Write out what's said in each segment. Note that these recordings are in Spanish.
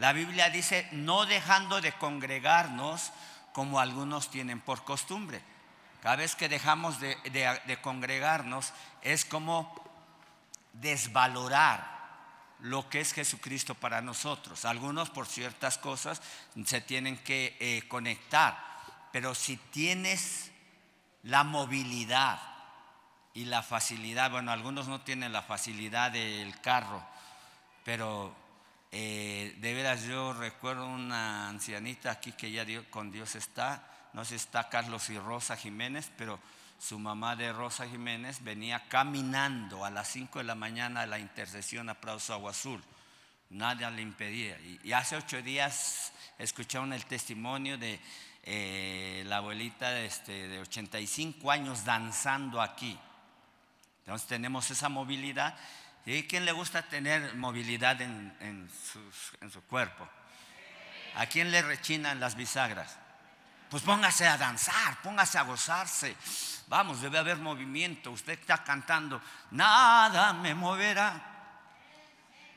La Biblia dice, no dejando de congregarnos como algunos tienen por costumbre. Cada vez que dejamos de, congregarnos es como desvalorar lo que es Jesucristo para nosotros. Algunos por ciertas cosas se tienen que eh, conectar, pero si tienes la movilidad y la facilidad, bueno, algunos no tienen la facilidad del carro, pero eh, de veras yo recuerdo una ancianita aquí que ya con Dios está, no sé si está Carlos y Rosa Jiménez, pero su mamá de Rosa Jiménez venía caminando a las 5 de la mañana a la intercesión a Prazo Agua Azul. Nadie le impedía. Y, hace ocho días escucharon el testimonio de eh, la abuelita de, este, de 85 años danzando aquí. Entonces tenemos esa movilidad. ¿Y quién le gusta tener movilidad en, en, su cuerpo? ¿A quién le rechinan las bisagras? Pues póngase a danzar, póngase a gozarse. Vamos, debe haber movimiento. Usted está cantando, nada me moverá.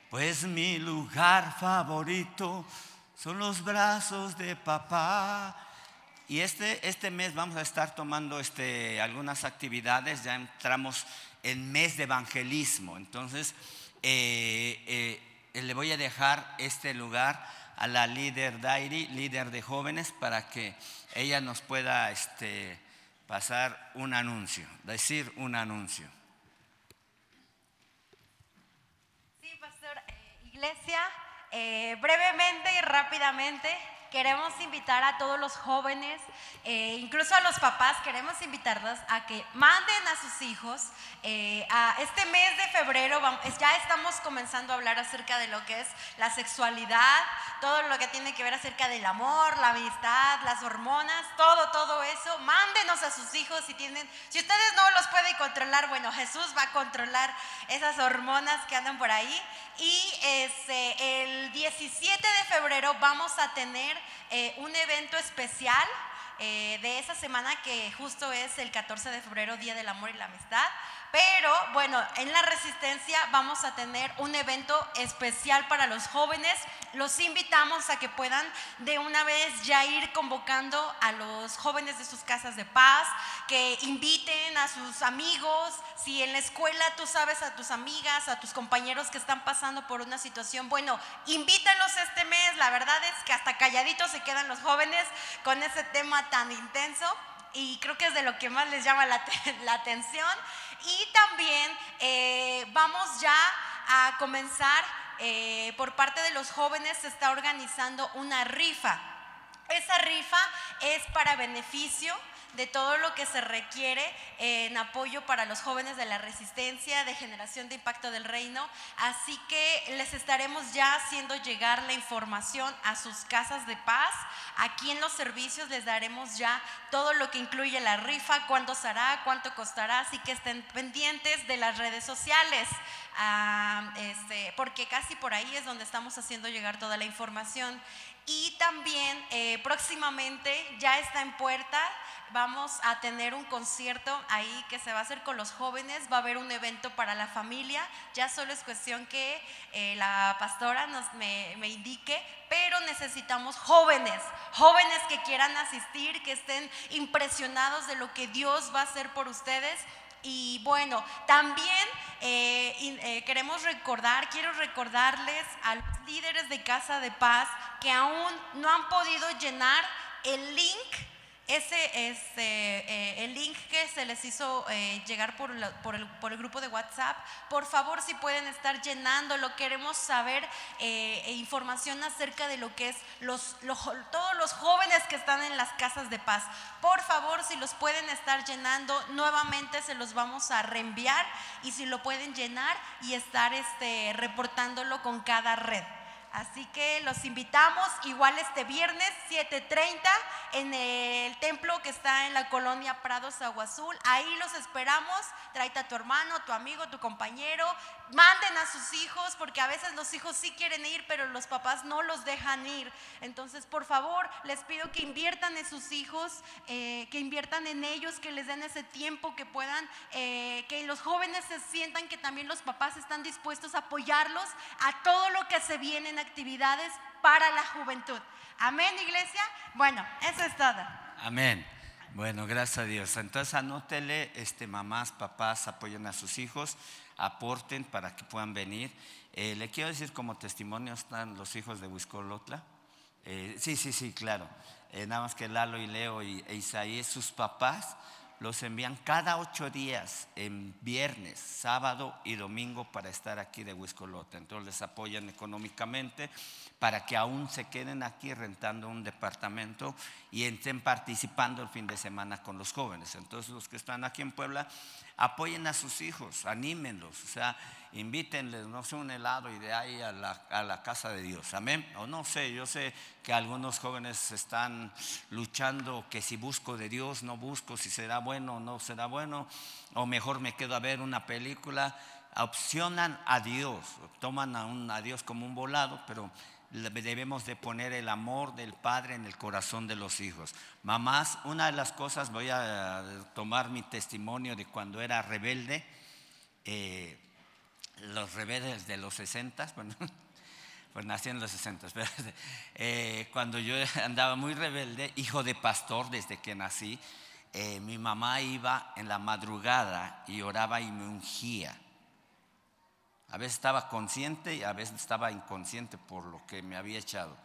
Pues mi lugar favorito son los brazos de papá. Y este, este mes vamos a estar tomando este, algunas actividades, ya entramos en mes de evangelismo. Entonces, eh, eh, le voy a dejar este lugar a la líder Dairi, líder de jóvenes, para que ella nos pueda este, pasar un anuncio, decir un anuncio. Sí, pastor, eh, iglesia, brevemente y rápidamente queremos invitar a todos los jóvenes, eh, incluso a los papás, queremos invitarlos a que manden a sus hijos. Eh, a este mes de febrero ya estamos comenzando a hablar acerca de lo que es la sexualidad, todo lo que tiene que ver acerca del amor, la amistad, las hormonas, todo, todo eso. Mándenos a sus hijos si tienen, si ustedes no los pueden controlar, bueno, Jesús va a controlar esas hormonas que andan por ahí. Y este, el 17 de febrero vamos a tener eh, un evento especial eh, de esa semana que justo es el 14 de febrero, Día del Amor y la Amistad. Pero bueno, en la Resistencia vamos a tener un evento especial para los jóvenes. Los invitamos a que puedan de una vez ya ir convocando a los jóvenes de sus casas de paz, que inviten a sus amigos. Si en la escuela tú sabes a tus amigas, a tus compañeros que están pasando por una situación, bueno, invítalos este mes. La verdad es que hasta calladitos se quedan los jóvenes con ese tema tan intenso y creo que es de lo que más les llama la, atención. Y también eh, vamos ya a comenzar, eh, por parte de los jóvenes se está organizando una rifa. Esa rifa es para beneficio de todo lo que se requiere en apoyo para los jóvenes de la resistencia, de generación de impacto del reino. Así que les estaremos ya haciendo llegar la información a sus casas de paz. Aquí en los servicios les daremos ya todo lo que incluye la rifa, cuándo será, cuánto costará, así que estén pendientes de las redes sociales. Ah, este, porque casi por ahí es donde estamos haciendo llegar toda la información. Y también eh, próximamente ya está en puerta vamos a tener un concierto ahí que se va a hacer con los jóvenes, va a haber un evento para la familia, ya solo es cuestión que eh, la pastora nos, me, me indique, pero necesitamos jóvenes, jóvenes que quieran asistir, que estén impresionados de lo que Dios va a hacer por ustedes. Y bueno, también eh, eh, queremos recordar, quiero recordarles a los líderes de Casa de Paz que aún no han podido llenar el link ese es eh, el link que se les hizo eh, llegar por, por, el, por, el, grupo de WhatsApp. Por favor, si pueden estar llenándolo, queremos saber eh, e información acerca de lo que es los, todos los jóvenes que están en las casas de paz. Por favor, si los pueden estar llenando, nuevamente se los vamos a reenviar y si lo pueden llenar y estar este, reportándolo con cada red. Así que los invitamos igual este viernes 7.30 en el templo que está en la colonia Prados Agua Azul. Ahí los esperamos. Tráete a tu hermano, tu amigo, tu compañero. Manden a sus hijos porque a veces los hijos sí quieren ir, pero los papás no los dejan ir. Entonces, por favor, les pido que inviertan en sus hijos, eh, que inviertan en ellos, que les den ese tiempo, que puedan, eh, que los jóvenes se sientan que también los papás están dispuestos a apoyarlos a todo lo que se viene en actividades para la juventud. Amén, iglesia. Bueno, eso es todo. Amén. Bueno, gracias a Dios. Entonces anótele, este, mamás, papás, apoyen a sus hijos, aporten para que puedan venir. Eh, le quiero decir como testimonio están los hijos de Huiscolotla. Eh, sí, sí, sí, claro. Eh, nada más que Lalo y Leo y, e Isaías, sus papás, los envían cada ocho días, en viernes, sábado y domingo, para estar aquí de Huiscolota. Entonces les apoyan económicamente para que aún se queden aquí rentando un departamento y estén participando el fin de semana con los jóvenes. Entonces los que están aquí en Puebla, apoyen a sus hijos, anímenlos, o sea, invítenles, no sé, un helado y de ahí a la, a la casa de Dios. Amén. O no sé, yo sé que algunos jóvenes están luchando que si busco de Dios, no busco, si será bueno o no será bueno, o mejor me quedo a ver una película. Opcionan a Dios, toman a, un, a Dios como un volado, pero debemos de poner el amor del Padre en el corazón de los hijos. Mamás, una de las cosas, voy a tomar mi testimonio de cuando era rebelde, eh, los rebeldes de los 60, bueno, pues nací en los 60, pero eh, cuando yo andaba muy rebelde, hijo de pastor desde que nací, eh, mi mamá iba en la madrugada y oraba y me ungía. A veces estaba consciente y a veces estaba inconsciente por lo que me había echado.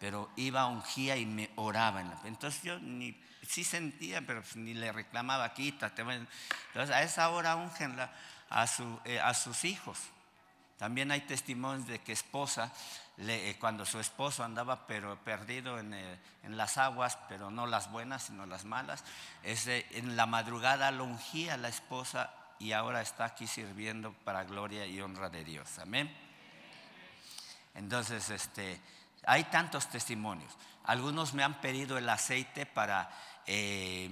Pero iba, ungía y me oraba. Entonces yo ni, sí sentía, pero pues ni le reclamaba, quítate. Entonces a esa hora ungenla a, eh, a sus hijos. También hay testimonios de que esposa, le, eh, cuando su esposo andaba pero perdido en, eh, en, las aguas, pero no las buenas, sino las malas, ese, en la madrugada lo ungía la esposa y ahora está aquí sirviendo para gloria y honra de Dios. Amén. Entonces, este, hay tantos testimonios. Algunos me han pedido el aceite para, eh,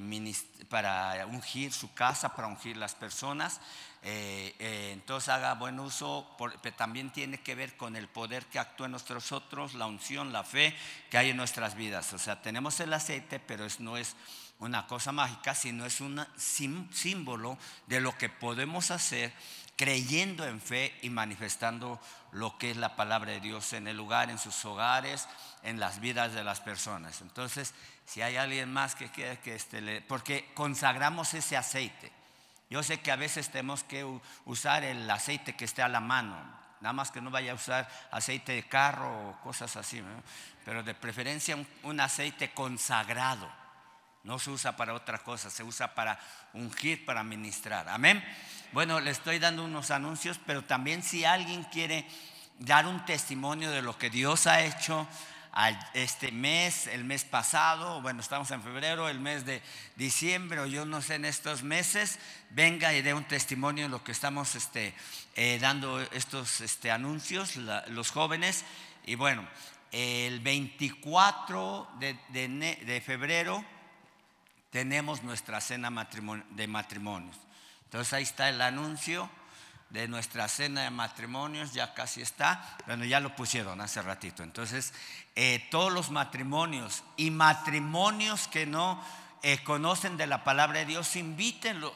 para ungir su casa, para ungir las personas. Eh, eh, entonces haga buen uso, pero también tiene que ver con el poder que actúa en nosotros, la unción, la fe que hay en nuestras vidas. O sea, tenemos el aceite, pero no es una cosa mágica, sino es un símbolo de lo que podemos hacer creyendo en fe y manifestando lo que es la palabra de Dios en el lugar, en sus hogares, en las vidas de las personas. Entonces, si hay alguien más que quiera que este le, porque consagramos ese aceite. Yo sé que a veces tenemos que usar el aceite que esté a la mano, nada más que no vaya a usar aceite de carro o cosas así, pero de preferencia un aceite consagrado no se usa para otra cosa, se usa para ungir, para ministrar. Amén. Bueno, le estoy dando unos anuncios, pero también si alguien quiere dar un testimonio de lo que Dios ha hecho este mes, el mes pasado, bueno, estamos en febrero, el mes de diciembre, o yo no sé, en estos meses, venga y dé un testimonio de lo que estamos este, eh, dando estos este, anuncios, los jóvenes. Y bueno, el 24 de, de febrero tenemos nuestra cena de matrimonios. Entonces ahí está el anuncio de nuestra cena de matrimonios, ya casi está, bueno, ya lo pusieron hace ratito. Entonces, eh, todos los matrimonios y matrimonios que no eh, conocen de la palabra de Dios, invítenlos.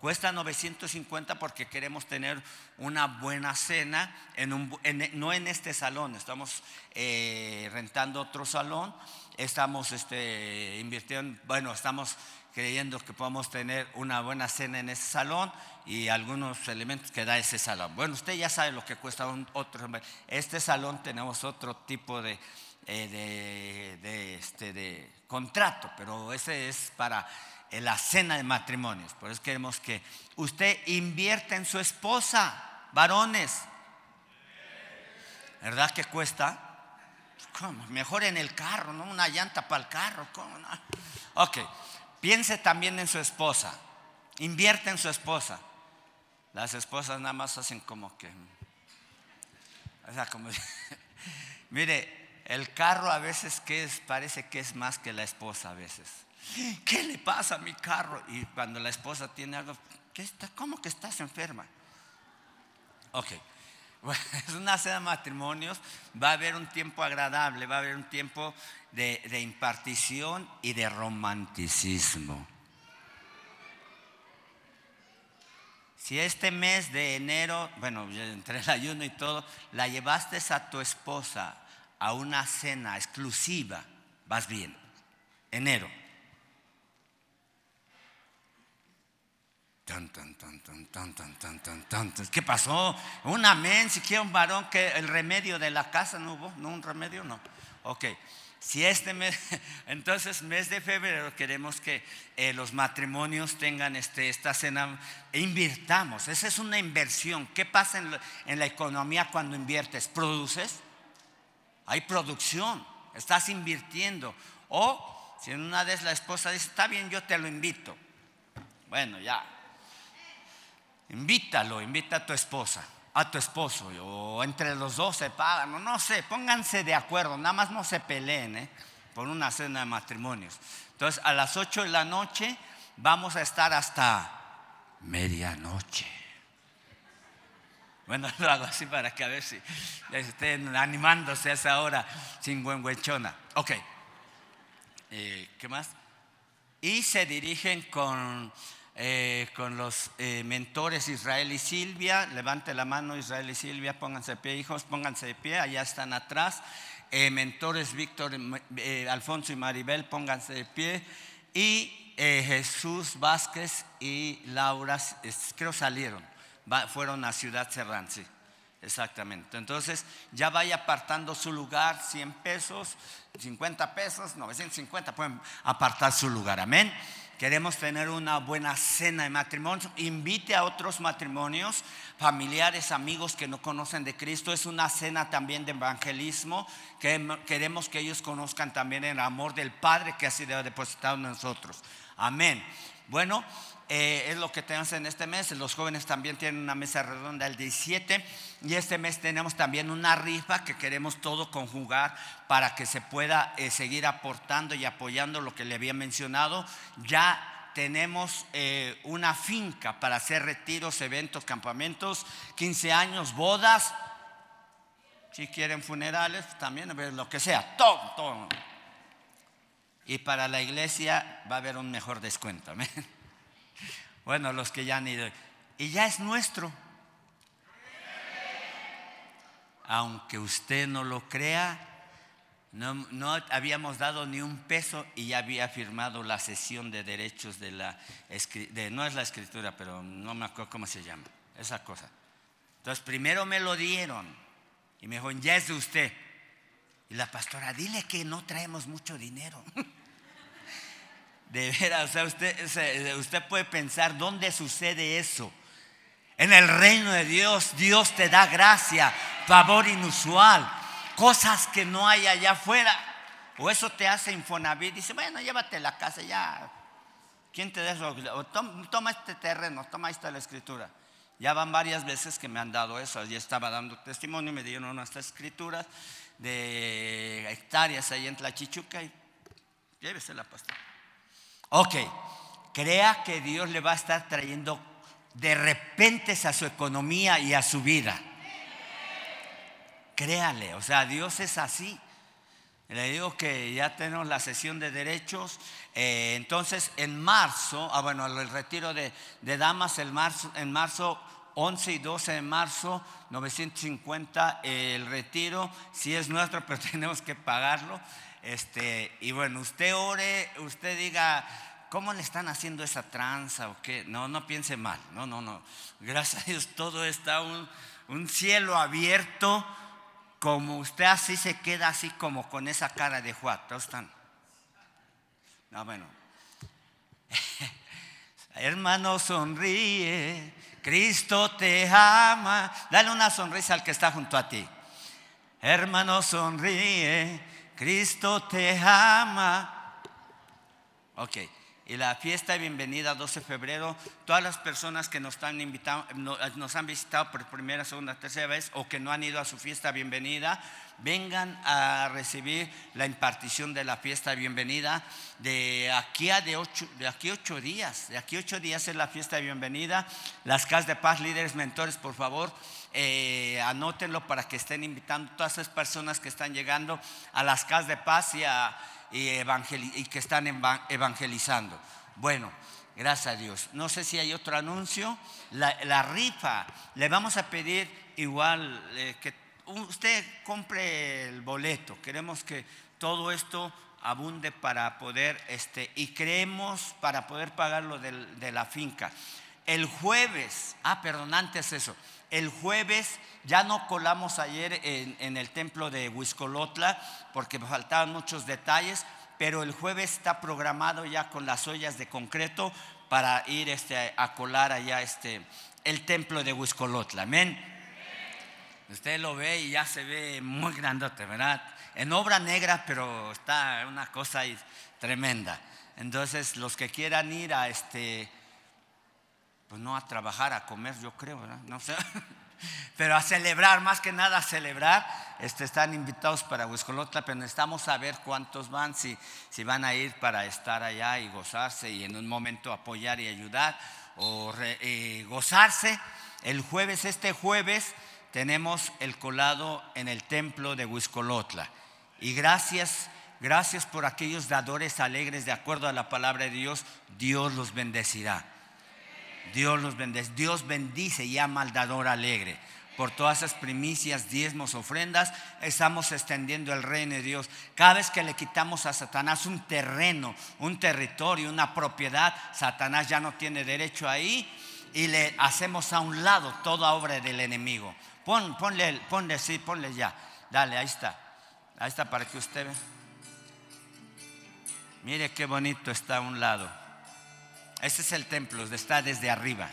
Cuesta 950 porque queremos tener una buena cena, en un, no en este salón, estamos eh, rentando otro salón estamos este, invirtiendo, bueno, estamos creyendo que podemos tener una buena cena en ese salón y algunos elementos que da ese salón. Bueno, usted ya sabe lo que cuesta un otro. Este salón tenemos otro tipo de, eh, de, este, de contrato, pero ese es para eh, la cena de matrimonios. Por eso queremos que usted invierta en su esposa, varones. ¿Verdad que cuesta? ¿Cómo? Mejor en el carro, ¿no? Una llanta para el carro. ¿cómo no? Ok, piense también en su esposa. Invierte en su esposa. Las esposas nada más hacen como que... O sea, como... Mire, el carro a veces que es, parece que es más que la esposa a veces. ¿Qué le pasa a mi carro? Y cuando la esposa tiene algo, ¿qué está? ¿cómo que estás enferma? Ok, es una cena de matrimonios, va a haber un tiempo agradable, va a haber un tiempo de, impartición y de romanticismo. Si este mes de enero, bueno, entre el ayuno y todo, la llevaste a tu esposa a una cena exclusiva, vas bien. Enero. Tan, tan, tan, tan, tan, tan, tan, tan, tan. ¿Qué pasó? Un amén, si quiere un varón que el remedio de la casa no hubo, no un remedio, no. Ok. Si este mes, entonces mes de febrero queremos que eh, los matrimonios tengan este, esta cena, e invirtamos, esa es una inversión. ¿Qué pasa en, en la economía cuando inviertes? ¿Produces? Hay producción, estás invirtiendo. O si en una vez la esposa dice, está bien, yo te lo invito. Bueno, ya, Invítalo, invita a tu esposa, a tu esposo, o entre los dos se pagan, no, sé, pónganse de acuerdo, nada más no se peleen ¿eh? por una cena de matrimonios. Entonces, a las 8 de la noche vamos a estar hasta medianoche. Bueno, lo hago así para que a ver si estén animándose a esa hora sin buen huechona. Ok, eh, ¿qué más? Y se dirigen con eh, con los eh, mentores Israel y Silvia. Levante la mano Israel y Silvia, pónganse de pie, hijos, pónganse de pie, allá están atrás. Eh, mentores Víctor, Alfonso y Maribel, pónganse de pie. Y Jesús Vázquez y Laura, creo salieron, fueron a Ciudad Serrán. Exactamente. Entonces ya vaya apartando su lugar, 100 pesos, 50 pesos, 950, pueden apartar su lugar. Amén. Queremos tener una buena cena de matrimonio. Invite a otros matrimonios, familiares, amigos que no conocen de Cristo. Es una cena también de evangelismo. Queremos que ellos conozcan también el amor del Padre que ha sido depositado en nosotros. Amén. Bueno, eh, es lo que tenemos en este mes. Los jóvenes también tienen una mesa redonda el 17 y este mes tenemos también una rifa que queremos todo conjugar para que se pueda eh, seguir aportando y apoyando lo que le había mencionado. Ya tenemos eh, una finca para hacer retiros, eventos, campamentos, 15 años, bodas. Si quieren funerales, también lo que sea, todo, todo. Y para la iglesia va a haber un mejor descuento. Bueno, los que ya han ido. Y ya es nuestro. Aunque usted no lo crea, no, habíamos dado ni un peso y ya había firmado la sesión de derechos de la, de, no es la escritura, pero no me acuerdo cómo se llama, esa cosa. Entonces primero me lo dieron y me dijo, ya es de usted. Y la pastora, dile que no traemos mucho dinero. De veras, o sea, usted, usted puede pensar dónde sucede eso. En el reino de Dios, Dios te da gracia, favor inusual, cosas que no hay allá afuera. O eso te hace Infonavit. Dice, bueno, llévate la casa ya. ¿Quién te da eso? toma, este terreno, toma esta la escritura. Ya van varias veces que me han dado eso. Allí estaba dando testimonio, me dieron unas escrituras de hectáreas ahí en Tlachichuca y llévese la pastora. Ok, crea que Dios le va a estar trayendo de repente a su economía y a su vida. Créale, o sea, Dios es así. Le digo que ya tenemos la sesión de derechos. Eh, entonces, en marzo, ah, bueno, el retiro de, damas, el marzo, en marzo 11 y 12 de marzo, 950 el retiro. Si es nuestro, pero tenemos que pagarlo. Este, y bueno, usted ore, usted diga, ¿cómo le están haciendo esa tranza o qué? No, no piense mal, no, no, no. Gracias a Dios todo está un, un cielo abierto, como usted así se queda así como con esa cara de Juan. ¿Todos están? No, bueno. Hermano, sonríe, Cristo te ama. Dale una sonrisa al que está junto a ti. Hermano, sonríe. Cristo te ama. Ok, y la fiesta de bienvenida 12 de febrero, todas las personas que nos, están invitado, nos han visitado por primera, segunda, tercera vez o que no han ido a su fiesta de bienvenida, vengan a recibir la impartición de la fiesta de bienvenida de aquí a de ocho, de aquí ocho días. De aquí ocho días es la fiesta de bienvenida. Las casas de paz, líderes, mentores, por favor, eh, anótenlo para que estén invitando a todas esas personas que están llegando a las casas de paz y, y, que están evangelizando. Bueno, Gracias a Dios. No sé si hay otro anuncio. La, rifa, le vamos a pedir igual eh, que usted compre el boleto. Queremos que todo esto abunde para poder, este, y creemos para poder pagar lo de la finca. El jueves, ah, perdón, antes eso, el jueves ya no colamos ayer en, el templo de Huiscolotla porque faltaban muchos detalles, pero el jueves está programado ya con las ollas de concreto para ir este, a colar allá este, el templo de Huiscolotla. Amén. Usted lo ve y ya se ve muy grandote, ¿verdad? En obra negra, pero está una cosa tremenda. Entonces, los que quieran ir a este, pues no a trabajar, a comer, yo creo, ¿verdad? No sé. Pero a celebrar, más que nada a celebrar, este, están invitados para Huiscolotla, pero necesitamos saber cuántos van, si, si van a ir para estar allá y gozarse y en un momento apoyar y ayudar o eh, gozarse. El jueves, este jueves, tenemos el colado en el templo de Huiscolotla. Y gracias, gracias por aquellos dadores alegres de acuerdo a la palabra de Dios, Dios los bendecirá. Dios los bendice. Dios bendice y ama al dador alegre. Por todas esas primicias, diezmos, ofrendas, estamos extendiendo el reino de Dios. Cada vez que le quitamos a Satanás un terreno, un territorio, una propiedad, Satanás ya no tiene derecho ahí y le hacemos a un lado toda obra del enemigo. Pon, ponle, ponle, sí, ponle ya. Dale, ahí está. Ahí está para que usted vea. Mire qué bonito está a un lado. Este es el templo, está desde arriba.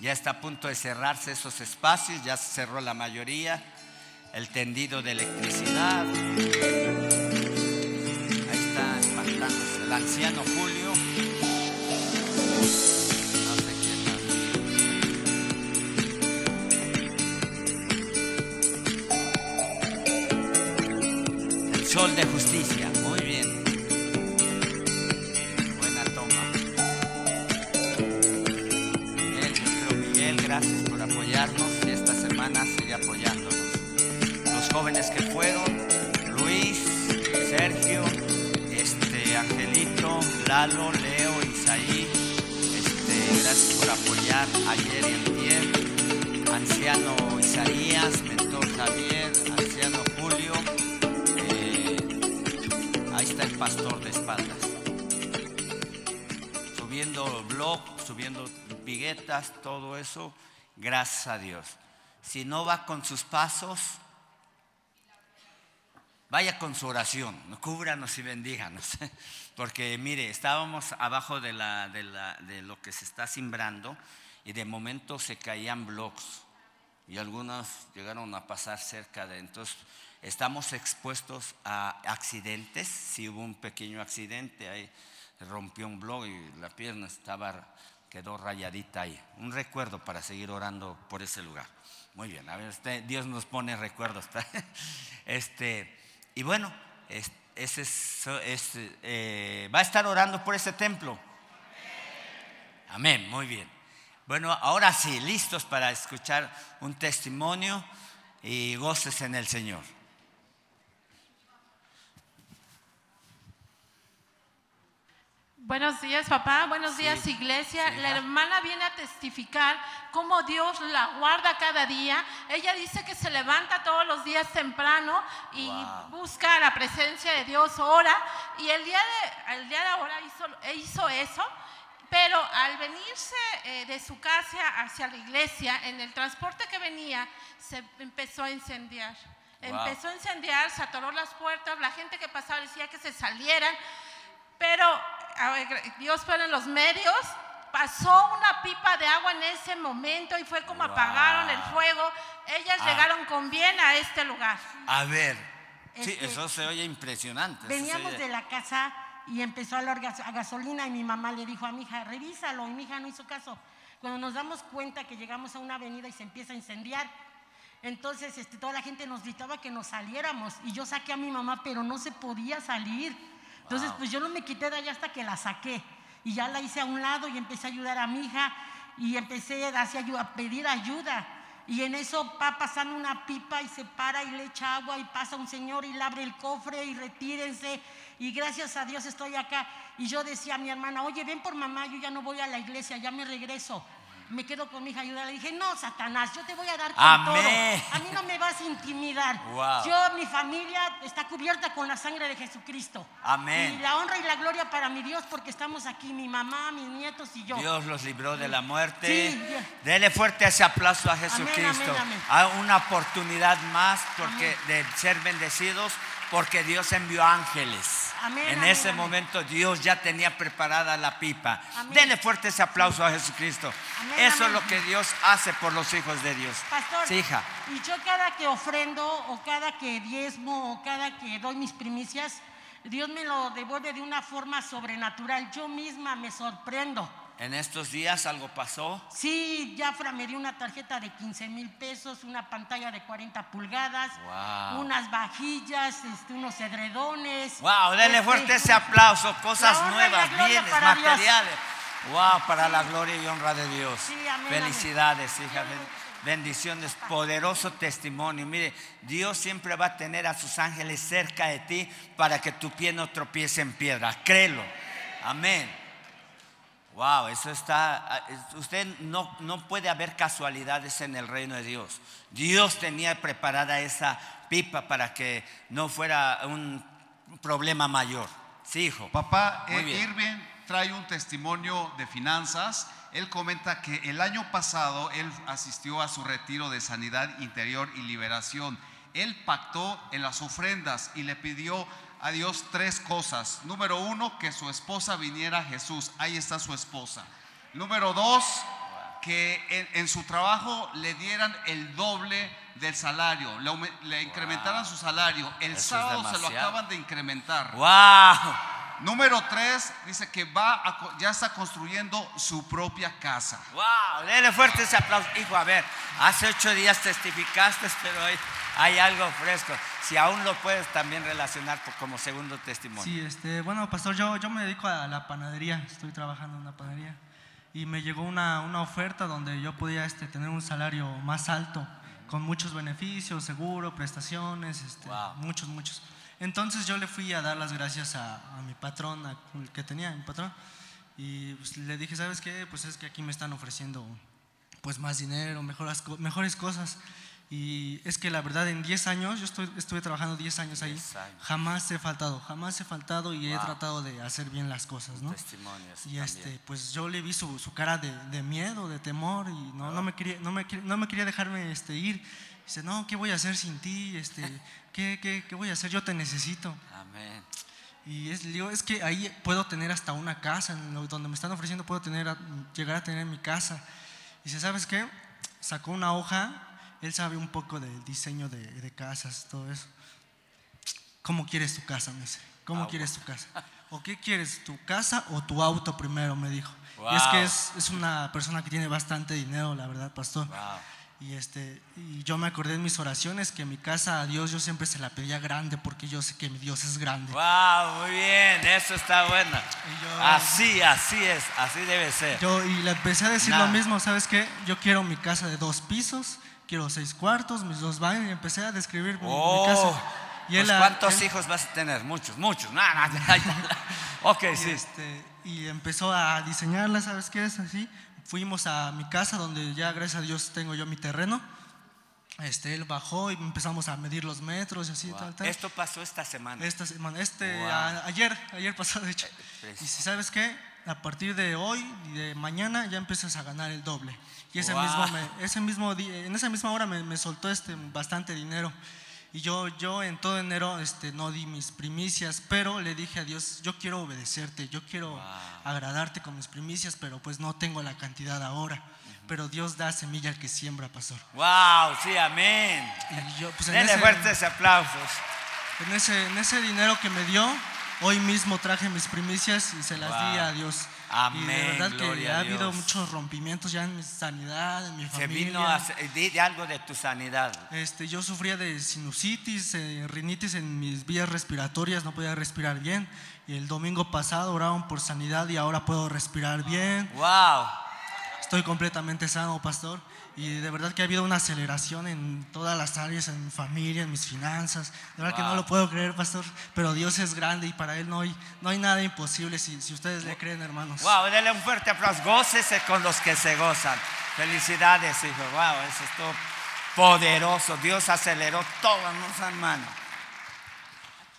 Ya está a punto de cerrarse esos espacios, ya se cerró la mayoría. El tendido de electricidad. Ahí está espantándose el anciano Julio. El sol de justicia. Y esta semana sigue apoyándonos. Los jóvenes que fueron, Luis, Sergio, este, Angelito, Lalo, Leo, Isaí, este, gracias por apoyar ayer y antier. Anciano Isaías, mentor Javier, anciano Julio, eh, ahí está el pastor de espaldas. Subiendo blog, subiendo viguetas, todo eso Gracias a Dios. Si no va con sus pasos, vaya con su oración, cúbranos y bendíganos. Porque mire, estábamos abajo de, lo que se está simbrando y de momento se caían bloques y algunos llegaron a pasar cerca de. Entonces, estamos expuestos a accidentes. Si hubo un pequeño accidente, ahí rompió un blog y la pierna estaba quedó rayadita ahí. Un recuerdo para seguir orando por ese lugar. Muy bien, a ver, este, Dios nos pone recuerdos. Este, y bueno, ese es, eh, va a estar orando por ese templo. Amén, muy bien. Bueno, ahora sí, listos para escuchar un testimonio y goces en el Señor. Buenos días, papá. Buenos días, iglesia. la hermana viene a testificar cómo Dios la guarda cada día. Ella dice que se levanta todos los días temprano y busca la presencia de Dios, ora. Y el día de, el día de ahora hizo, hizo eso. Pero al venirse eh, de su casa hacia la iglesia, en el transporte que venía, se empezó a incendiar. Empezó a incendiar, se atoró las puertas, la gente que pasaba decía que se salieran. Pero Dios fue en los medios, pasó una pipa de agua en ese momento y fue como apagaron el fuego. Ellas ah. llegaron con bien a este lugar. A ver, sí, este, eso se oye impresionante. Veníamos de la casa y empezó a hablar a gasolina y mi mamá le dijo a mi hija, revísalo, y mi hija no hizo caso. Cuando nos damos cuenta que llegamos a una avenida y se empieza a incendiar, entonces este, toda la gente nos gritaba que nos saliéramos y yo saqué a mi mamá, pero no se podía salir. Entonces, pues yo no me quité de allá hasta que la saqué. Y ya la hice a un lado y empecé a ayudar a mi hija y empecé a, pedir ayuda. Y en eso va pasando una pipa y se para y le echa agua y pasa un señor y le abre el cofre y retírense. Y gracias a Dios estoy acá. Y yo decía a mi hermana, oye, ven por mamá, yo ya no voy a la iglesia, ya me regreso me quedo con mi hija ayuda. Le dije, no, Satanás, yo te voy a dar con todo. A mí no me vas a intimidar. Yo, mi familia está cubierta con la sangre de Jesucristo. Amén. Y la honra y la gloria para mi Dios porque estamos aquí, mi mamá, mis nietos y yo. Dios los libró de la muerte. Sí, Dele fuerte ese aplauso a Jesucristo. Hay una oportunidad más porque de ser bendecidos porque Dios envió ángeles. en ese momento Dios ya tenía preparada la pipa. Denle fuerte ese aplauso a Jesucristo. Eso es lo que Dios hace por los hijos de Dios. Pastor, hija. y yo cada que ofrendo o cada que diezmo o cada que doy mis primicias, Dios me lo devuelve de una forma sobrenatural. Yo misma me sorprendo. ¿En estos días algo pasó? Sí, Jafra me dio una tarjeta de 15 mil pesos, una pantalla de 40 pulgadas, unas vajillas, este, unos edredones. ¡Wow! Denle este, fuerte ese aplauso, cosas nuevas, bienes, materiales. ¡Wow! Para la gloria y honra de Dios. Felicidades, hija. Bendiciones, poderoso testimonio. Mire, Dios siempre va a tener a sus ángeles cerca de ti para que tu pie no tropiece en piedra. Créelo. Amén. Wow, eso está, ah, usted no, no puede haber casualidades en el reino de Dios. Dios tenía preparada esa pipa para que no fuera un problema mayor. Sí, hijo. Papá, eh, Irving trae un testimonio de finanzas. Él comenta que el año pasado él asistió a su retiro de sanidad interior y liberación. Él pactó en las ofrendas y le pidió a Dios tres cosas. Número uno, que su esposa viniera a Jesús. Ahí está su esposa. Número dos, que en, su trabajo le dieran el doble del salario, le, incrementaran su salario. El sábado se lo acaban de incrementar. Wow. Número tres, dice que va ya está construyendo su propia casa. Wow, déle fuerte ese aplauso. Hijo, a ver, hace ocho días testificaste, pero hoy hay algo fresco. Si aún lo puedes también relacionar como segundo testimonio. Sí, este, bueno, pastor, yo, yo me dedico a la panadería, estoy trabajando en una panadería. Y me llegó una, una oferta donde yo podía este, tener un salario más alto, con muchos beneficios, seguro, prestaciones, este, muchos, muchos. Entonces yo le fui a dar las gracias a, a mi patrón, a, que tenía mi patrón, y pues, le dije, ¿sabes qué? Pues es que aquí me están ofreciendo pues más dinero, mejores, mejores cosas. Y es que la verdad, en 10 años, yo estoy, estuve trabajando 10 años ahí, jamás he faltado, jamás he faltado y he tratado de hacer bien las cosas, ¿no? Testimonios. Y este, pues yo le vi su, su cara de, de, miedo, de temor, y no, no, me, quería, no, me, no me quería dejarme este, ir. Dice, no, ¿qué voy a hacer sin ti? Este, ¿qué, qué, ¿Qué voy a hacer? Yo te necesito. Amén. Y es, digo, es que ahí puedo tener hasta una casa, donde me están ofreciendo puedo tener, llegar a tener mi casa. Y dice, ¿sabes qué? Sacó una hoja él sabe un poco del diseño de, casas, todo eso. ¿Cómo quieres tu casa? Me dice. ¿Cómo quieres tu casa? ¿O qué quieres, tu casa o tu auto primero? Me dijo. Y es que es, es, una persona que tiene bastante dinero, la verdad, pastor. Y, este, y yo me acordé en mis oraciones que mi casa a Dios yo siempre se la pedía grande porque yo sé que mi Dios es grande. ¡Wow! Muy bien, eso está bueno. así, así es, así debe ser. Yo, y le empecé a decir lo mismo, ¿sabes qué? Yo quiero mi casa de dos pisos quiero seis cuartos, mis dos baños, y empecé a describir mi, oh, casa. Y pues, ¿Cuántos hijos vas a tener? Muchos, muchos. No, ok, y sí. Este, y empezó a diseñarla, ¿sabes qué es? Así. Fuimos a mi casa, donde ya, gracias a Dios, tengo yo mi terreno. Este, él bajó y empezamos a medir los metros y así, tal, tal. Esto pasó esta semana. Esta semana, este, ayer, ayer pasó, de hecho. Eh, y si sabes qué, a partir de hoy y de mañana ya empiezas a ganar el doble. Y ese mismo, ese mismo en esa misma hora me, me, soltó este, bastante dinero. Y yo, yo en todo enero este, no di mis primicias, pero le dije a Dios, yo quiero obedecerte, yo quiero agradarte con mis primicias, pero pues no tengo la cantidad ahora. Pero Dios da semilla al que siembra, pastor. ¡Wow! Sí, amén. Y yo, pues, Denle fuertes aplausos. En ese, en ese dinero que me dio, hoy mismo traje mis primicias y se las di a Dios. Amén. Y de verdad que ha habido muchos rompimientos ya en mi sanidad, en mi familia. Se vino a, de, algo de tu sanidad. Este, yo sufría de sinusitis, eh, rinitis en mis vías respiratorias, no podía respirar bien. Y el domingo pasado oraron por sanidad y ahora puedo respirar bien. Wow. estoy completamente sano, pastor. Y de verdad que ha habido una aceleración en todas las áreas, en mi familia, en mis finanzas. De verdad que no lo puedo creer, pastor. Pero Dios es grande y para Él no hay, no hay nada imposible si, si ustedes le creen, hermanos. Wow, denle un fuerte aplauso. Gócese con los que se gozan. Felicidades, hijo. Wow, eso es todo poderoso. Dios aceleró todo en nuestras manos.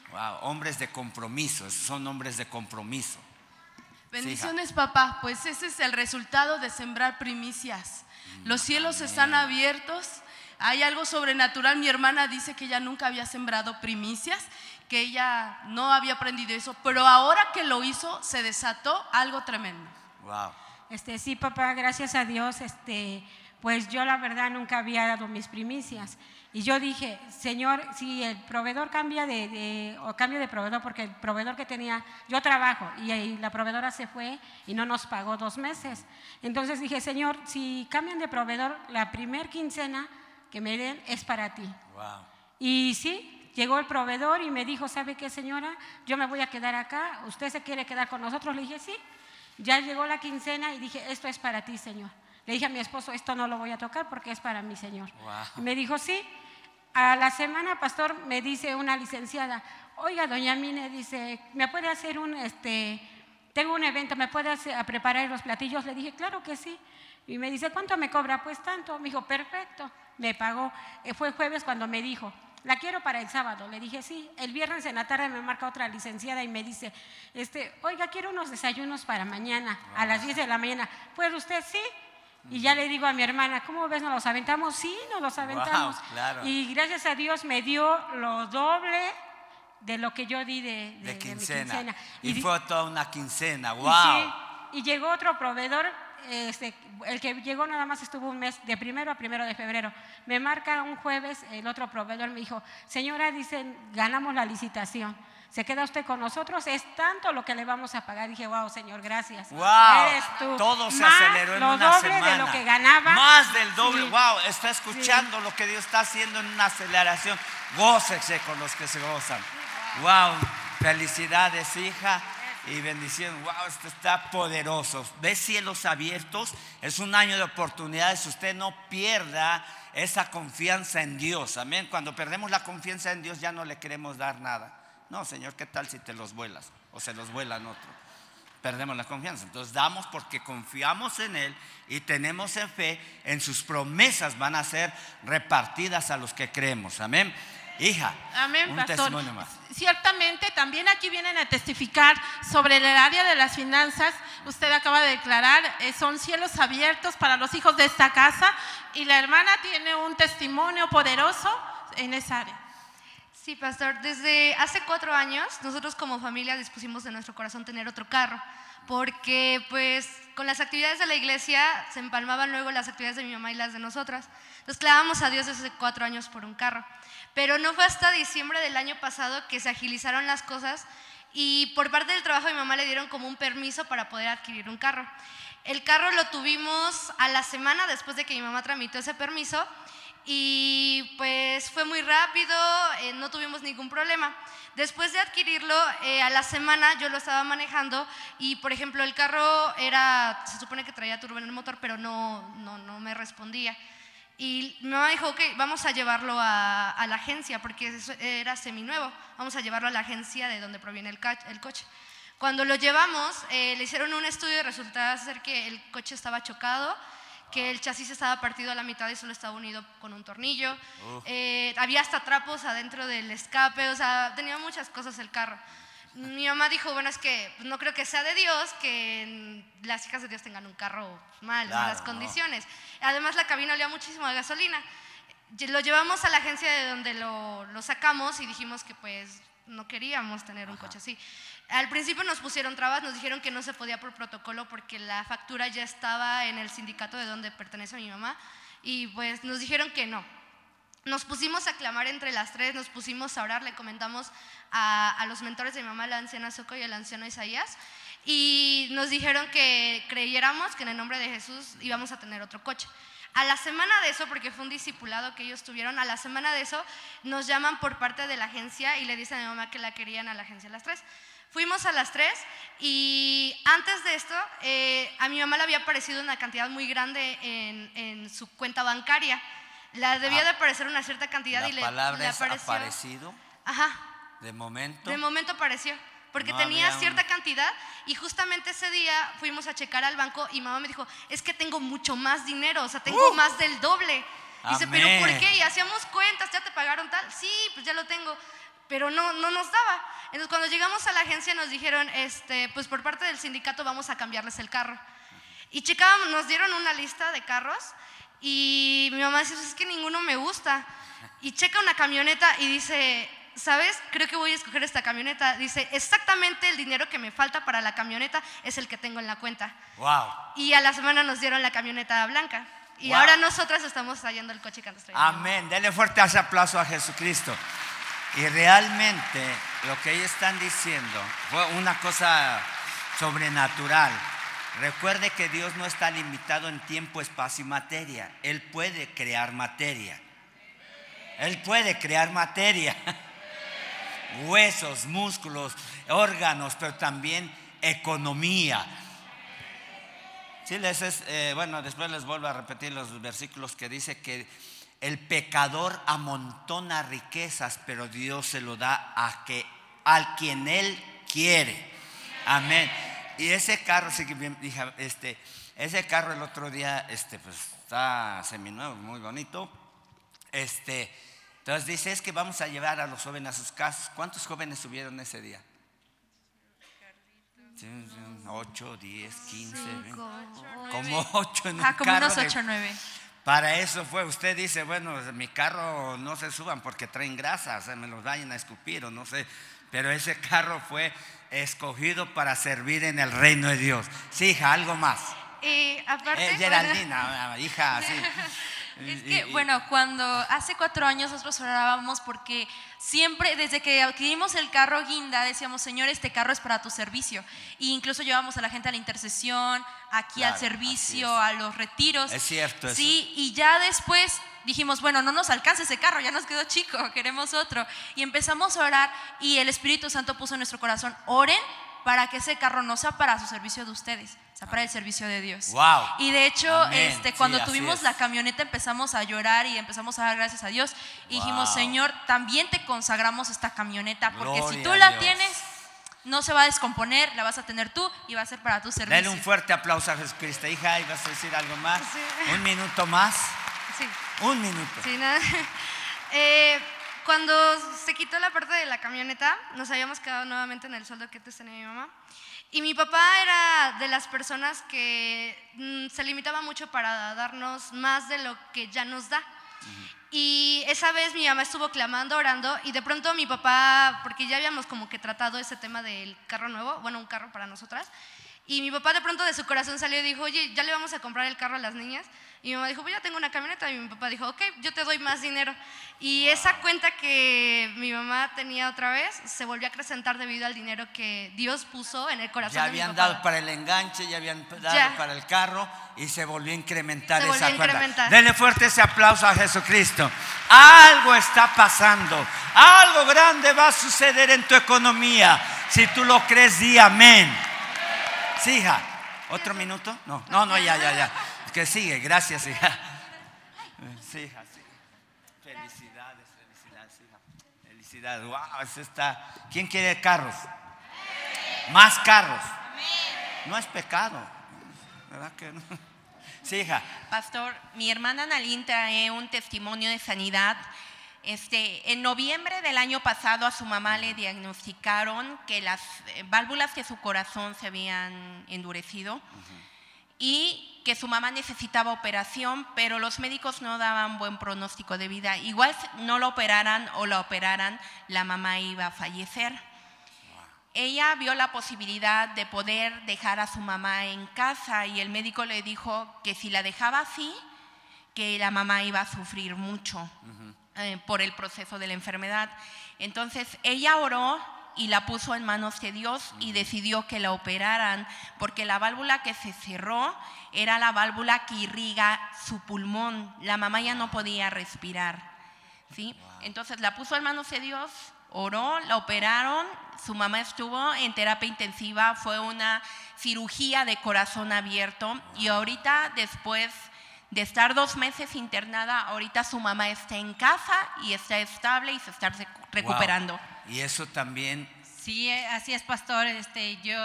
Wow, hombres de compromiso. Esos son hombres de compromiso. Bendiciones, papá. Pues ese es el resultado de sembrar primicias. Los cielos están abiertos. Hay algo sobrenatural. Mi hermana dice que ella nunca había sembrado primicias, que ella no había aprendido eso, pero ahora que lo hizo se desató algo tremendo. Wow. Este, sí, papá, gracias a Dios, este, pues yo la verdad nunca había dado mis primicias. Y yo dije, Señor, si el proveedor cambia de, o cambio de proveedor, porque el proveedor que tenía, yo trabajo y, y, la proveedora se fue y no nos pagó dos meses. Entonces dije, Señor, si cambian de proveedor, la primer quincena que me den es para ti. Wow. Y sí, llegó el proveedor y me dijo, ¿sabe qué, señora? Yo me voy a quedar acá, ¿usted se quiere quedar con nosotros? Le dije, sí. Ya llegó la quincena y dije, esto es para ti, Señor. Le dije a mi esposo, esto no lo voy a tocar porque es para mi Señor. Wow. Me dijo, sí. A la semana, pastor, me dice una licenciada, oiga, doña Mine, dice, ¿me puede hacer un, este, tengo un evento, ¿me puede hacer, a preparar los platillos? Le dije, claro que sí. Y me dice, ¿cuánto me cobra? Pues tanto. Me dijo, perfecto. Me pagó. Eh, fue jueves cuando me dijo, la quiero para el sábado. Le dije, sí. El viernes en la tarde me marca otra licenciada y me dice, este, oiga, quiero unos desayunos para mañana, a las 10 de la mañana. ¿Puede usted? Sí. Y ya le digo a mi hermana, ¿cómo ves? ¿Nos los aventamos? Sí, nos los aventamos. Wow, claro. Y gracias a Dios me dio lo doble de lo que yo di de, de, De de mi quincena. quincena. Y, fue toda una quincena. y Wow. sí, y llegó otro proveedor, este, el que llegó nada más estuvo un mes, de primero a primero de febrero. Me marca un jueves, el otro proveedor me dijo, señora, dicen, ganamos la licitación. ¿Se queda usted con nosotros? Es tanto lo que le vamos a pagar. Dije, wow, señor, gracias. Wow. Eres tú. Todo se Más aceleró en lo una doble semana. de lo que ganaba. Más del doble. Sí. Wow. Está escuchando lo que Dios está haciendo en una aceleración. Gócese con los que se gozan. Wow. Felicidades, hija. Y bendición. Wow, esto está poderoso. Ve cielos abiertos. Es un año de oportunidades. Usted no pierda esa confianza en Dios. Amén. Cuando perdemos la confianza en Dios ya no le queremos dar nada. No, Señor, ¿qué tal si te los vuelas? O se los vuelan otro perdemos la confianza. Entonces damos porque confiamos en Él y tenemos en fe, en sus promesas van a ser repartidas a los que creemos. Amén. Hija, Amén, un pastor. testimonio más. Ciertamente, también aquí vienen a testificar sobre el área de las finanzas. Usted acaba de declarar, eh, son cielos abiertos para los hijos de esta casa y la hermana tiene un testimonio poderoso en esa área. Sí, pastor. Desde hace cuatro años, nosotros como familia dispusimos de nuestro corazón tener otro carro, porque pues con las actividades de la iglesia se empalmaban luego las actividades de mi mamá y las de nosotras. Entonces clamamos a Dios desde cuatro años por un carro. Pero no fue hasta diciembre del año pasado que se agilizaron las cosas y por parte del trabajo de mi mamá le dieron como un permiso para poder adquirir un carro. El carro lo tuvimos a la semana después de que mi mamá tramitó ese permiso y pues fue muy rápido, eh, no tuvimos ningún problema. Después de adquirirlo, eh, a la semana yo lo estaba manejando y, por ejemplo, el carro era, se supone que traía turbo en el motor, pero no, no, no me respondía. Y mi mamá dijo, ok, vamos a llevarlo a, a la agencia, porque eso era seminuevo, vamos a llevarlo a la agencia de donde proviene el, el coche. Cuando lo llevamos, eh, le hicieron un estudio y resultaba ser que el coche estaba chocado, que el chasis estaba partido a la mitad y solo estaba unido con un tornillo. Eh, había hasta trapos adentro del escape, o sea, tenía muchas cosas el carro. Mi mamá dijo, bueno, es que pues, no creo que sea de Dios que las hijas de Dios tengan un carro mal, Claro, malas no. condiciones. Además, la cabina olía muchísimo a gasolina. Lo llevamos a la agencia de donde lo, lo sacamos y dijimos que pues no queríamos tener un coche así. Al principio nos pusieron trabas, nos dijeron que no se podía por protocolo porque la factura ya estaba en el sindicato de donde pertenece mi mamá y pues nos dijeron que no. Nos pusimos a clamar entre las tres, nos pusimos a orar, le comentamos a, los mentores de mi mamá, la anciana Soco y el anciano Isaías, y nos dijeron que creyéramos que en el nombre de Jesús íbamos a tener otro coche. A la semana de eso, porque fue un discipulado que ellos tuvieron, a la semana de eso nos llaman por parte de la agencia y le dicen a mi mamá que la querían a la agencia las tres. Fuimos a las 3 y antes de esto, eh, a mi mamá le había aparecido una cantidad muy grande en, en su cuenta bancaria. La debía Ah. de aparecer una cierta cantidad La y le, palabra le es apareció. aparecido Ajá, de momento. de momento apareció. Porque No tenía había un- cierta cantidad y justamente ese día fuimos a checar al banco y mamá me dijo, es que tengo mucho más dinero, o sea, tengo Uh. más del doble. Dice, pero ¿por qué? Y hacíamos cuentas, ¿ya te pagaron tal? Sí, pues ya lo tengo. Pero no, no nos daba. Entonces cuando llegamos a la agencia nos dijeron, este, pues por parte del sindicato vamos a cambiarles el carro. Y checábamos, nos dieron una lista de carros y mi mamá dice, "Pues es que ninguno me gusta. Y checa una camioneta y dice, ¿sabes? Creo que voy a escoger esta camioneta. Dice, exactamente el dinero que me falta para la camioneta es el que tengo en la cuenta. Wow. Y a la semana nos dieron la camioneta blanca. Y Wow. ahora nosotras estamos trayendo el coche que traíamos. Amén. Dele fuerte ese aplauso a Jesucristo. Y realmente lo que ellos están diciendo fue una cosa sobrenatural. Recuerde que Dios no está limitado en tiempo, espacio y materia. Él puede crear materia. Él puede crear materia. Huesos, músculos, órganos, pero también economía. Sí, les es, eh, bueno, después les vuelvo a repetir los versículos que dice que el pecador amontona riquezas, pero Dios se lo da a que al quien él quiere. Amén. Y ese carro, sí que bien, dije, este, ese carro el otro día, este, pues está seminuevo, muy bonito. Este, entonces dice es que vamos a llevar a los jóvenes a sus casas. ¿Cuántos jóvenes subieron ese día? Sí, sí, Ocho, diez, quince, veinte. como ocho en un Ah, como carro unos de- 8 o 9. Para eso fue, usted dice, bueno, mi carro no se suban porque traen grasa, o sea, me los vayan a escupir o no sé, pero ese carro fue escogido para servir en el reino de Dios. Sí, hija, algo más. Y aparte... Eh, Geraldina, hija, sí. Es que, y- bueno, cuando hace cuatro años nosotros orábamos porque siempre, desde que adquirimos el carro guinda, decíamos, Señor, este carro es para tu servicio. E incluso llevamos a la gente a la intercesión, aquí Claro, al servicio, a los retiros. Es cierto eso. Sí, y ya después dijimos, bueno, no nos alcanza ese carro, ya nos quedó chico, queremos otro. Y empezamos a orar y el Espíritu Santo puso en nuestro corazón, oren para que ese carro no sea para su servicio de ustedes, sea para el servicio de Dios. Wow. Y de hecho, Amén. este, Sí, cuando así tuvimos es. la camioneta empezamos a llorar y empezamos a dar gracias a Dios. Y dijimos, Wow. Señor, también te consagramos esta camioneta, porque si Gloria tú a la Dios. tienes, no se va a descomponer, la vas a tener tú y va a ser para tu servicio. Dale un fuerte aplauso a Jesucristo. Hija, ¿ibas a decir algo más? Sí. Un minuto más. Sí. Un minuto. Sí, nada. Eh, cuando se quitó la parte de la camioneta, nos habíamos quedado nuevamente en el sueldo que antes tenía mi mamá. Y mi papá era de las personas que mm, se limitaba mucho para darnos más de lo que ya nos da. Y esa vez mi mamá estuvo clamando, orando, y de pronto mi papá, porque ya habíamos como que tratado ese tema del carro nuevo, bueno, un carro para nosotras, y mi papá de pronto de su corazón salió y dijo, oye, ya le vamos a comprar el carro a las niñas. Y mi mamá dijo, pues ya tengo una camioneta. Y mi papá dijo, ok, yo te doy más dinero. Y esa cuenta que mi mamá tenía otra vez se volvió a acrecentar debido al dinero que Dios puso en el corazón Ya de mi habían papá. dado para el enganche, ya habían dado Ya. para el carro y se volvió a incrementar Se volvió esa a cuenta. Denle fuerte ese aplauso a Jesucristo. Algo está pasando. Algo grande va a suceder en tu economía. Si tú lo crees, di amén. Sí, hija. ¿Otro minuto? No, no, no, ya, ya, ya. Que sigue, gracias, hija. Sí, hija, sí. Felicidades, felicidades, hija. Felicidades. Wow, eso está. ¿Quién quiere carros? Más carros. No es pecado. ¿Verdad que no? Sí, hija. Pastor, mi hermana Nalín trae un testimonio de sanidad. Este, en noviembre del año pasado a su mamá le diagnosticaron que las válvulas de su corazón se habían endurecido y que su mamá necesitaba operación, pero los médicos no daban buen pronóstico de vida. Igual no la operaran o la operaran, la mamá iba a fallecer. Ella vio la posibilidad de poder dejar a su mamá en casa y el médico le dijo que si la dejaba así, que la mamá iba a sufrir mucho eh, por el proceso de la enfermedad. Entonces ella oró y la puso en manos de Dios y decidió que la operaran porque la válvula que se cerró era la válvula que irriga su pulmón. La mamá ya no podía respirar. ¿sí? Entonces la puso en manos de Dios, oró, la operaron, su mamá estuvo en terapia intensiva, fue una cirugía de corazón abierto y ahorita después de estar dos meses internada, ahorita su mamá está en casa y está estable y se está recuperando. Y eso también Sí, eh, así es, pastor. Este, yo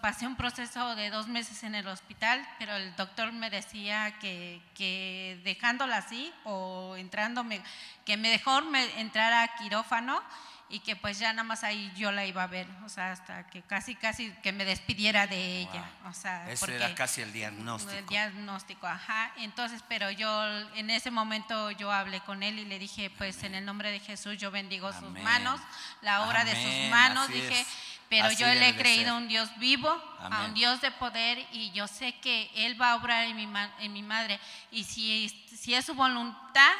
pasé un proceso de dos meses en el hospital, pero el doctor me decía que, que dejándola así o entrándome, que me dejó me entrar a quirófano y que pues ya nada más ahí yo la iba a ver, o sea, hasta que casi, casi que me despidiera de ella. O sea, Ese era casi el diagnóstico. El diagnóstico, ajá. Entonces, pero yo en ese momento yo hablé con él y le dije, pues en el nombre de Jesús yo bendigo sus manos, la obra de sus manos, dije, pero yo le he creído a un Dios vivo, a un Dios de poder y yo sé que Él va a obrar en mi, en mi madre y si, si es su voluntad,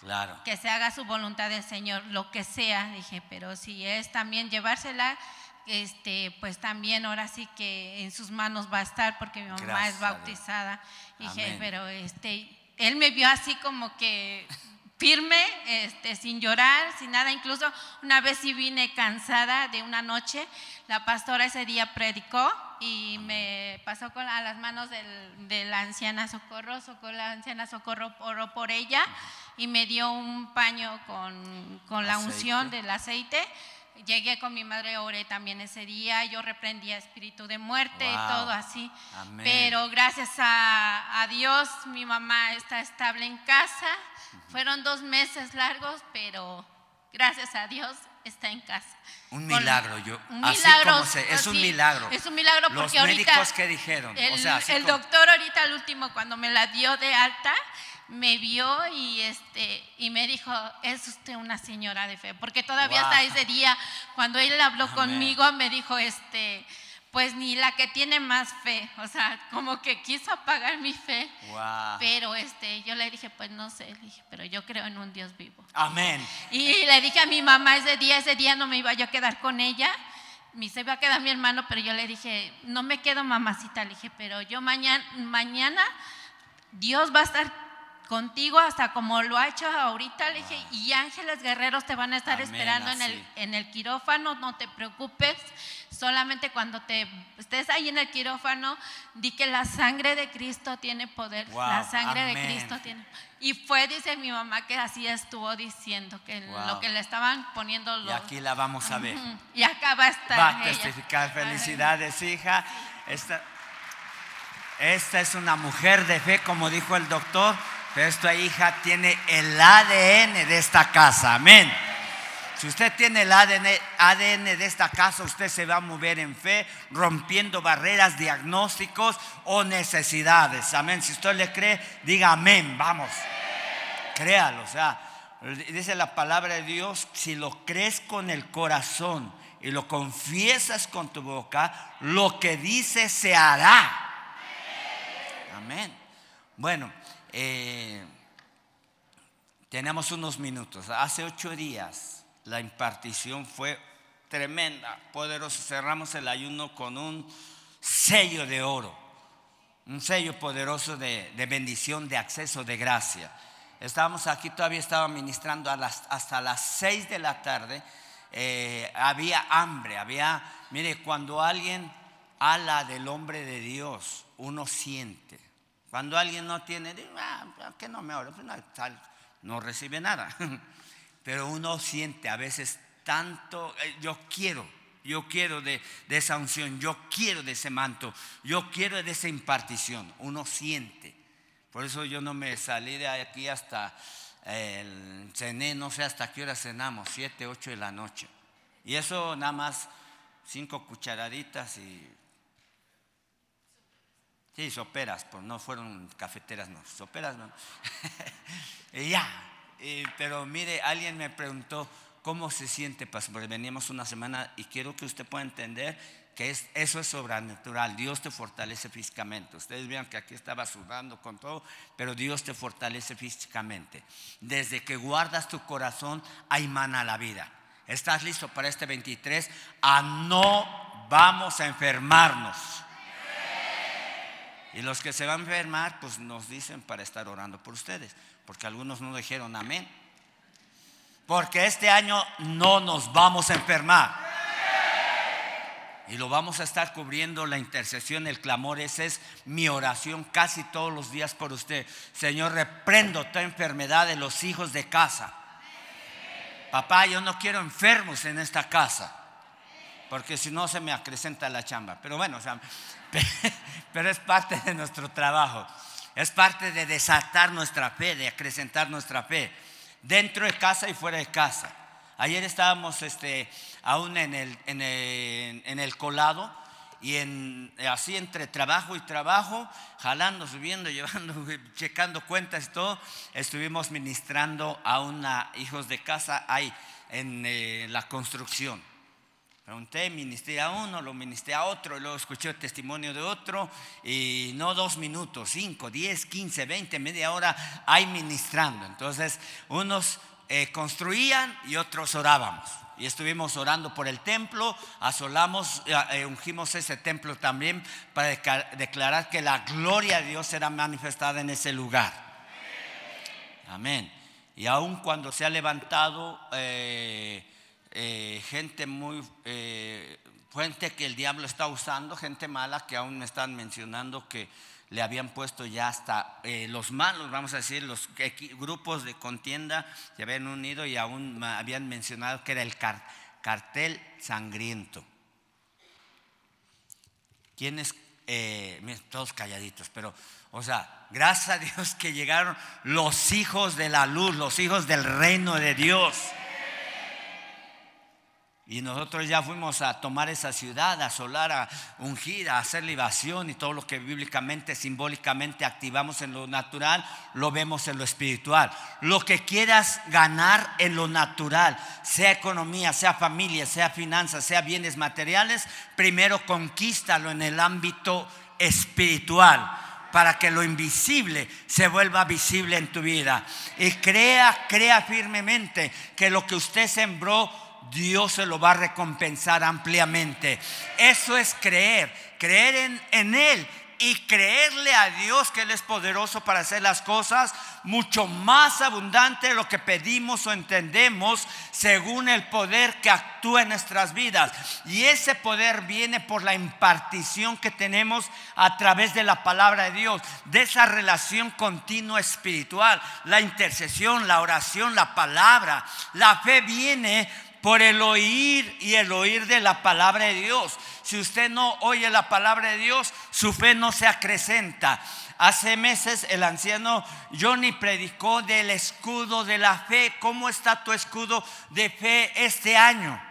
Claro. Que se haga su voluntad del Señor, lo que sea, dije, pero si es también llevársela, este, pues también ahora sí que en sus manos va a estar porque mi mamá es bautizada. Dije, pero este, él me vio así como que firme, este, sin llorar, sin nada. Incluso una vez sí vine cansada de una noche, la pastora ese día predicó y me pasó con, a las manos de la anciana Socorro, Socorro, la anciana Socorro oró por ella y me dio un paño con, con la unción del aceite. Llegué con mi madre, oré también ese día, yo reprendía espíritu de muerte y todo así. Pero gracias a, a, Dios, mi mamá está estable en casa. Fueron dos meses largos, pero gracias a Dios está en casa. Un milagro, yo. Un milagro. es un milagro. Es un milagro porque Los médicos que dijeron. El, o sea, el doctor ahorita, el último, cuando me la dio de alta, me vio y este y me dijo es usted una señora de fe porque todavía hasta ese día cuando él habló conmigo me dijo este pues ni la que tiene más fe, o sea, como que quiso apagar mi fe. Pero este, yo le dije, pues no sé, le dije, pero yo creo en un Dios vivo. Amén. Y le dije a mi mamá ese día, ese día no me iba yo a quedar con ella, me se iba a quedar mi hermano, pero yo le dije, no me quedo mamacita, le dije, pero yo mañana, mañana Dios va a estar contigo hasta como lo ha hecho ahorita, le dije, y ángeles guerreros te van a estar esperando en el, en el quirófano, no te preocupes, solamente cuando te estés ahí en el quirófano, di que la sangre de Cristo tiene poder, la sangre de Cristo tiene y fue, dice mi mamá, que así estuvo diciendo, que lo que le estaban poniendo los... Y aquí la vamos a ver. Y acá va a estar Va a testificar. Felicidades, hija. Esta, esta es una mujer de fe, como dijo el doctor. Esta hija tiene el ADN de esta casa. Amén. Si usted tiene el ADN, ADN, de esta casa, usted se va a mover en fe, rompiendo barreras, diagnósticos o necesidades. Amén. Si usted le cree, diga amén. Vamos. Créalo. O sea, dice la palabra de Dios, si lo crees con el corazón y lo confiesas con tu boca, lo que dice se hará. Amén. Bueno. Eh, tenemos unos minutos. Hace ocho días la impartición fue tremenda, poderosa. Cerramos el ayuno con un sello de oro, un sello poderoso de, bendición, de acceso, de gracia. Estábamos aquí, todavía estaba ministrando hasta las seis de la tarde. Eh, había hambre, había, mire, cuando alguien habla del hombre de Dios, uno siente cuando alguien no tiene, ah, que no me ore? Pues no, recibe nada. Pero uno siente a veces tanto, eh, yo quiero, yo quiero de, esa unción, yo quiero de ese manto, yo quiero de esa impartición. Uno siente. Por eso yo no me salí de aquí hasta el cené, no sé hasta qué hora cenamos, siete, ocho de la noche. Y eso nada más cinco cucharaditas y Sí, soperas, pues no fueron cafeteras, no, soperas no. ya, pero mire, alguien me preguntó cómo se siente, pastor, veníamos una semana y quiero que usted pueda entender que es, eso es sobrenatural, Dios te fortalece físicamente. Ustedes vean que aquí estaba sudando con todo, pero Dios te fortalece físicamente. Desde que guardas tu corazón, hay mana la vida. ¿Estás listo para este 23? A no vamos a enfermarnos. Y los que se van a enfermar, pues nos dicen para estar orando por ustedes, porque algunos no dijeron amén. Porque este año no nos vamos a enfermar. Y lo vamos a estar cubriendo la intercesión, el clamor. Esa es mi oración casi todos los días por usted. Señor, reprendo toda enfermedad de los hijos de casa. Papá, yo no quiero enfermos en esta casa. Porque si no se me acrecenta la chamba. Pero bueno, pero es parte de nuestro trabajo. Es parte de desatar nuestra fe, de acrecentar nuestra fe. Dentro de casa y fuera de casa. Ayer estábamos este, aún en el, en el, colado y en, así entre trabajo y trabajo, jalando, subiendo, llevando, checando cuentas y todo, estuvimos ministrando a una hijos de casa ahí en eh, la construcción. Pregunté, ministré a uno, lo ministré a otro, luego escuché el testimonio de otro, y no dos minutos, cinco, diez, quince, veinte, media hora, ahí ministrando. Entonces, unos eh, construían y otros orábamos. Y estuvimos orando por el templo, asolamos, eh, eh, ungimos ese templo también para declarar que la gloria de Dios será manifestada en ese lugar. Amén. Y aun cuando se ha levantado gente muy fuente que el diablo está usando, gente mala que aún me están mencionando que le habían puesto ya hasta eh, los malos, vamos a decir, los grupos de contienda se habían unido y aún habían mencionado que era el cartel sangriento. ¿Quiénes? Eh, todos calladitos, pero, o sea, gracias a Dios que llegaron los hijos de la luz, los hijos del reino de Dios. Y nosotros ya fuimos a tomar esa ciudad, a asolar, a ungir, a hacer libación y todo lo que bíblicamente, simbólicamente activamos en lo natural, lo vemos en lo espiritual. Lo que quieras ganar en lo natural, sea economía, sea familia, sea finanzas, sea bienes materiales, primero conquístalo en el ámbito espiritual para que lo invisible se vuelva visible en tu vida. Y crea, crea firmemente que lo que usted sembró Dios se lo va a recompensar ampliamente. Eso es creer, creer en, Él y creerle a Dios que Él es poderoso para hacer las cosas mucho más abundante de lo que pedimos o entendemos según el poder que actúa en nuestras vidas. Y ese poder viene por la impartición que tenemos a través de la palabra de Dios, de esa relación continua espiritual, la intercesión, la oración, la palabra. La fe viene por el oír y el oír de la palabra de Dios. Si usted no oye la palabra de Dios, su fe no se acrecenta. Hace meses el anciano Johnny predicó del escudo de la fe. ¿Cómo está tu escudo de fe este año?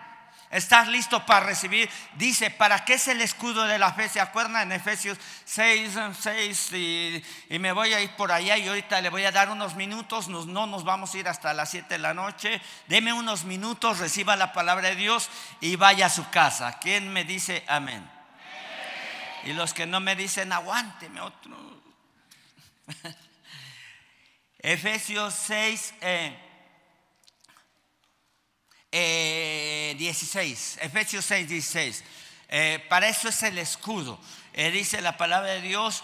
¿Estás listo para recibir? Dice, ¿para qué es el escudo de la fe? ¿Se acuerdan en Efesios 6, 6? Y, me voy a ir por allá y ahorita le voy a dar unos minutos. no nos vamos a ir hasta las 7 de la noche. Deme unos minutos, reciba la palabra de Dios y vaya a su casa. ¿Quién me dice amén? Y los que no me dicen, aguánteme otro. Efesios 6. 16, eh, Efesios 6, 16. Eh, para eso es el escudo. Eh, dice la palabra de Dios,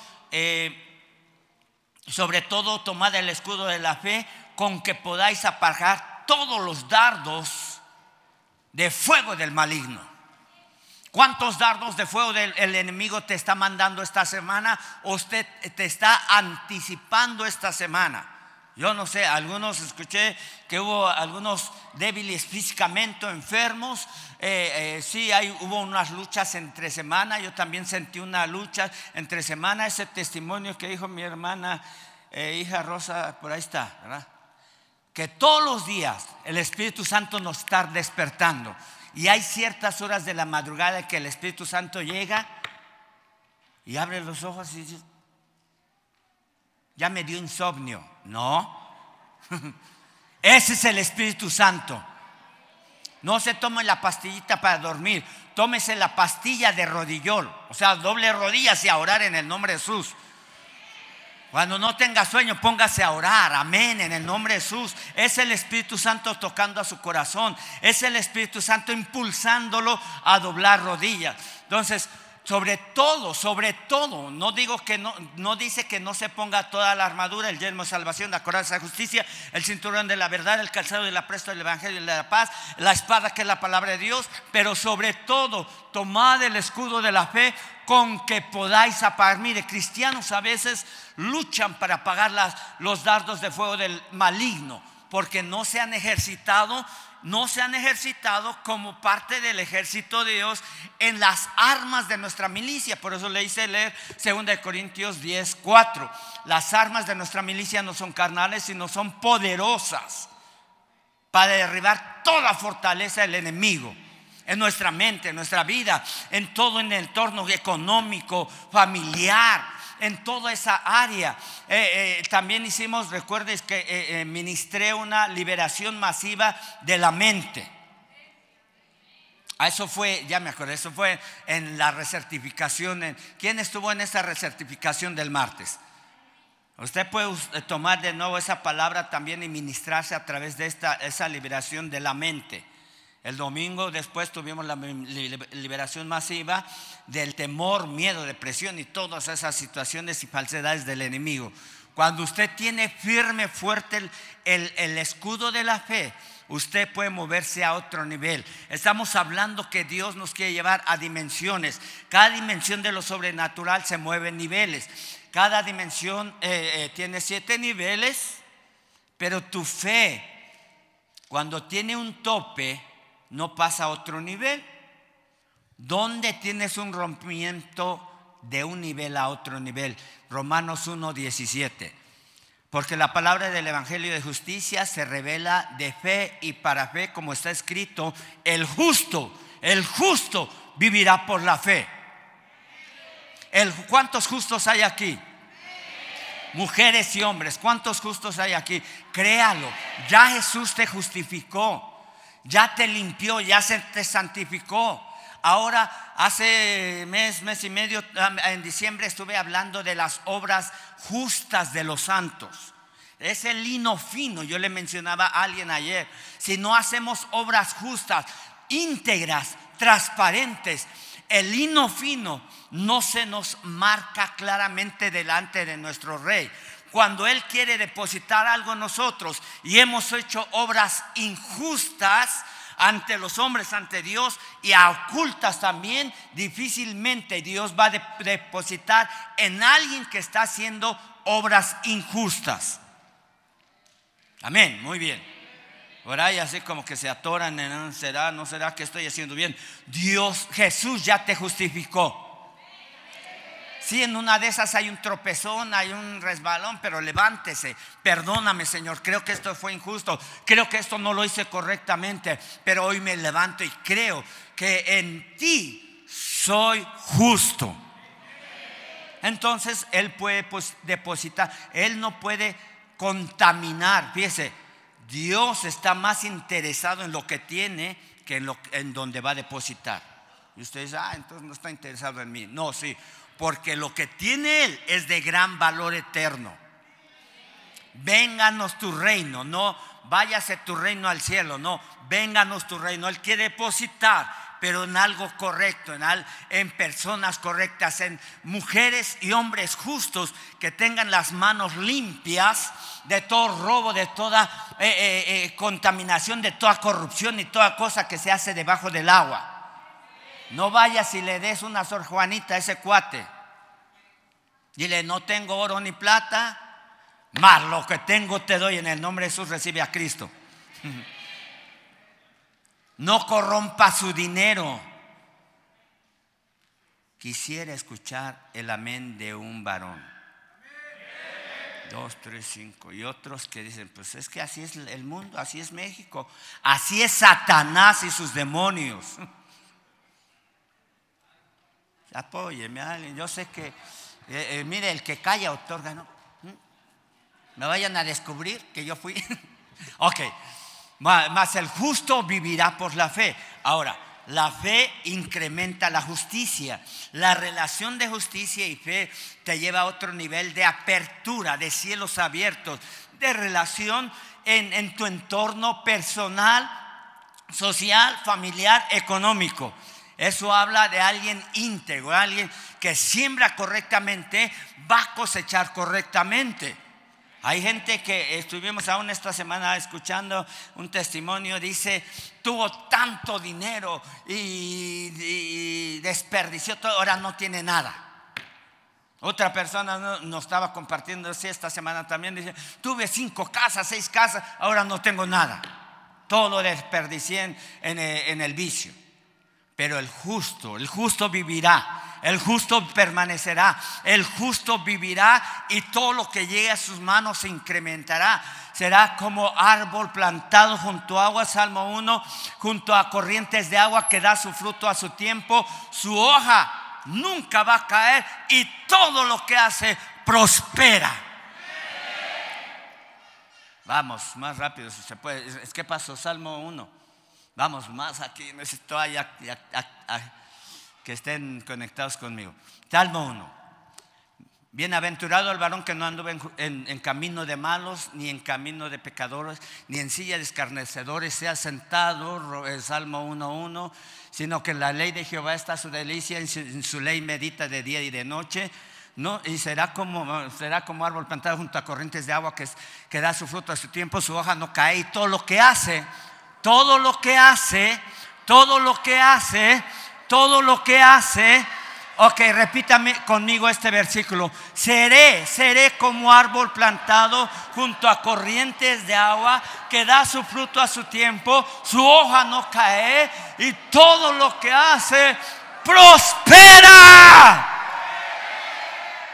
sobre todo tomad el escudo de la fe con que podáis apagar todos los dardos de fuego del maligno. ¿Cuántos dardos de fuego del enemigo te está mandando esta semana? ¿O usted te está anticipando esta semana? Yo no sé, algunos escuché que hubo algunos débiles físicamente, enfermos. Eh, eh, sí, hay, hubo unas luchas entre semana. Yo también sentí una lucha entre semana. Ese testimonio que dijo mi hermana, eh, hija Rosa, por ahí está, ¿verdad? Que todos los días el Espíritu Santo nos está despertando. Y hay ciertas horas de la madrugada que el Espíritu Santo llega y abre los ojos y dice, ya me dio insomnio. No. Ese es el Espíritu Santo. No se tome la pastillita para dormir. Tómese la pastilla de rodillol. O sea, doble rodillas y a orar en el nombre de Jesús. Cuando no tenga sueño, póngase a orar. Amén. En el nombre de Jesús. Es el Espíritu Santo tocando a su corazón. Es el Espíritu Santo impulsándolo a doblar rodillas. Entonces, sobre todo, sobre todo, no digo que no, no dice que no se ponga toda la armadura, el yelmo de salvación, la coraza de justicia, el cinturón de la verdad, el calzado de la presta del evangelio de la paz, la espada que es la palabra de Dios, pero sobre todo, tomad el escudo de la fe con que podáis apagar. Mire, cristianos a veces luchan para apagar las, los dardos de fuego del maligno, porque no se han ejercitado no se han ejercitado como parte del ejército de Dios en las armas de nuestra milicia. Por eso le hice leer 2 Corintios 10, 4. Las armas de nuestra milicia no son carnales, sino son poderosas para derribar toda fortaleza del enemigo en nuestra mente, en nuestra vida, en todo el entorno económico, familiar, en toda esa área. Eh, eh, también hicimos, recuerdes que eh, ministré una liberación masiva de la mente. Ah, eso fue, ya me acuerdo, eso fue en la recertificación. ¿Quién estuvo en esa recertificación del martes? Usted puede tomar de nuevo esa palabra también y ministrarse a través de esta, esa liberación de la mente. El domingo después tuvimos la liberación masiva del temor, miedo, depresión y todas esas situaciones y falsedades del enemigo. Cuando usted tiene firme, fuerte el, escudo de la fe, usted puede moverse a otro nivel. Estamos hablando que Dios nos quiere llevar a dimensiones. Cada dimensión de lo sobrenatural se mueve en niveles. Cada dimensión eh, eh, tiene siete niveles, pero tu fe, cuando tiene un tope, no pasa a otro nivel. ¿Dónde tienes un rompimiento de un nivel a otro nivel? Romanos 1.17. Porque la palabra del Evangelio de justicia se revela de fe y para fe, como está escrito, el justo, el justo vivirá por la fe. El, ¿Cuántos justos hay aquí? Mujeres y hombres, ¿cuántos justos hay aquí? Créalo, ya Jesús te justificó ya te limpió, ya se te santificó. Ahora, hace mes, mes y medio, en diciembre estuve hablando de las obras justas de los santos. Es el lino fino, yo le mencionaba a alguien ayer. Si no hacemos obras justas, íntegras, transparentes, el lino fino no se nos marca claramente delante de nuestro rey cuando Él quiere depositar algo en nosotros y hemos hecho obras injustas ante los hombres, ante Dios y ocultas también, difícilmente Dios va a depositar en alguien que está haciendo obras injustas. Amén, muy bien. Ahora y así como que se atoran en, ¿será, no será que estoy haciendo bien? Dios, Jesús ya te justificó. Si en una de esas hay un tropezón, hay un resbalón, pero levántese. Perdóname, Señor. Creo que esto fue injusto. Creo que esto no lo hice correctamente. Pero hoy me levanto y creo que en ti soy justo. Entonces Él puede pues, depositar. Él no puede contaminar. Fíjese, Dios está más interesado en lo que tiene que en, en donde va a depositar. Y usted dice, ah, entonces no está interesado en mí. No, sí porque lo que tiene Él es de gran valor eterno. Vénganos tu reino, no váyase tu reino al cielo, no, vénganos tu reino. Él quiere depositar, pero en algo correcto, en, en personas correctas, en mujeres y hombres justos que tengan las manos limpias de todo robo, de toda eh, eh, eh, contaminación, de toda corrupción y toda cosa que se hace debajo del agua. No vayas y le des una Sor Juanita a ese cuate. Dile, no tengo oro ni plata, más lo que tengo te doy en el nombre de Jesús, recibe a Cristo. No corrompa su dinero. Quisiera escuchar el amén de un varón. Dos, tres, cinco. Y otros que dicen, pues es que así es el mundo, así es México, así es Satanás y sus demonios. Apóyeme alguien. Yo sé que, eh, eh, mire, el que calla otorga, ¿no? ¿Mm? Me vayan a descubrir que yo fui. ok, más el justo vivirá por la fe. Ahora, la fe incrementa la justicia. La relación de justicia y fe te lleva a otro nivel de apertura, de cielos abiertos, de relación en tu entorno personal, social, familiar, económico. Eso habla de alguien íntegro, alguien que siembra correctamente, va a cosechar correctamente. Hay gente que estuvimos aún esta semana escuchando un testimonio, dice, tuvo tanto dinero y, desperdició todo, ahora no tiene nada. Otra persona nos estaba compartiendo así esta semana también, dice, tuve cinco casas, seis casas, ahora no tengo nada. Todo lo desperdicié en el vicio. Pero el justo, el justo vivirá el justo permanecerá, el justo vivirá y todo lo que llegue a sus manos se incrementará. Será como árbol plantado junto a agua, Salmo 1, junto a corrientes de agua que da su fruto a su tiempo, su hoja nunca va a caer y todo lo que hace prospera. Vamos, más rápido si se puede. Es que pasó Salmo 1. Vamos, más aquí. Necesito que estén conectados conmigo. Salmo 1. Bienaventurado el varón que no anduvo en, camino de malos, ni en camino de pecadores, ni en silla de escarnecedores, sea sentado, el Salmo 1.1, sino que en la ley de Jehová está su delicia, en su, ley medita de día y de noche. ¿no? Y será como, será como árbol plantado junto a corrientes de agua que da su fruto a su tiempo, su hoja no cae y todo lo que hace, todo lo que hace, todo lo que hace, todo lo que hace, ok, repítame conmigo este versículo, seré, seré como árbol plantado junto a corrientes de agua que da su fruto a su tiempo, su hoja no cae y todo lo que hace prospera.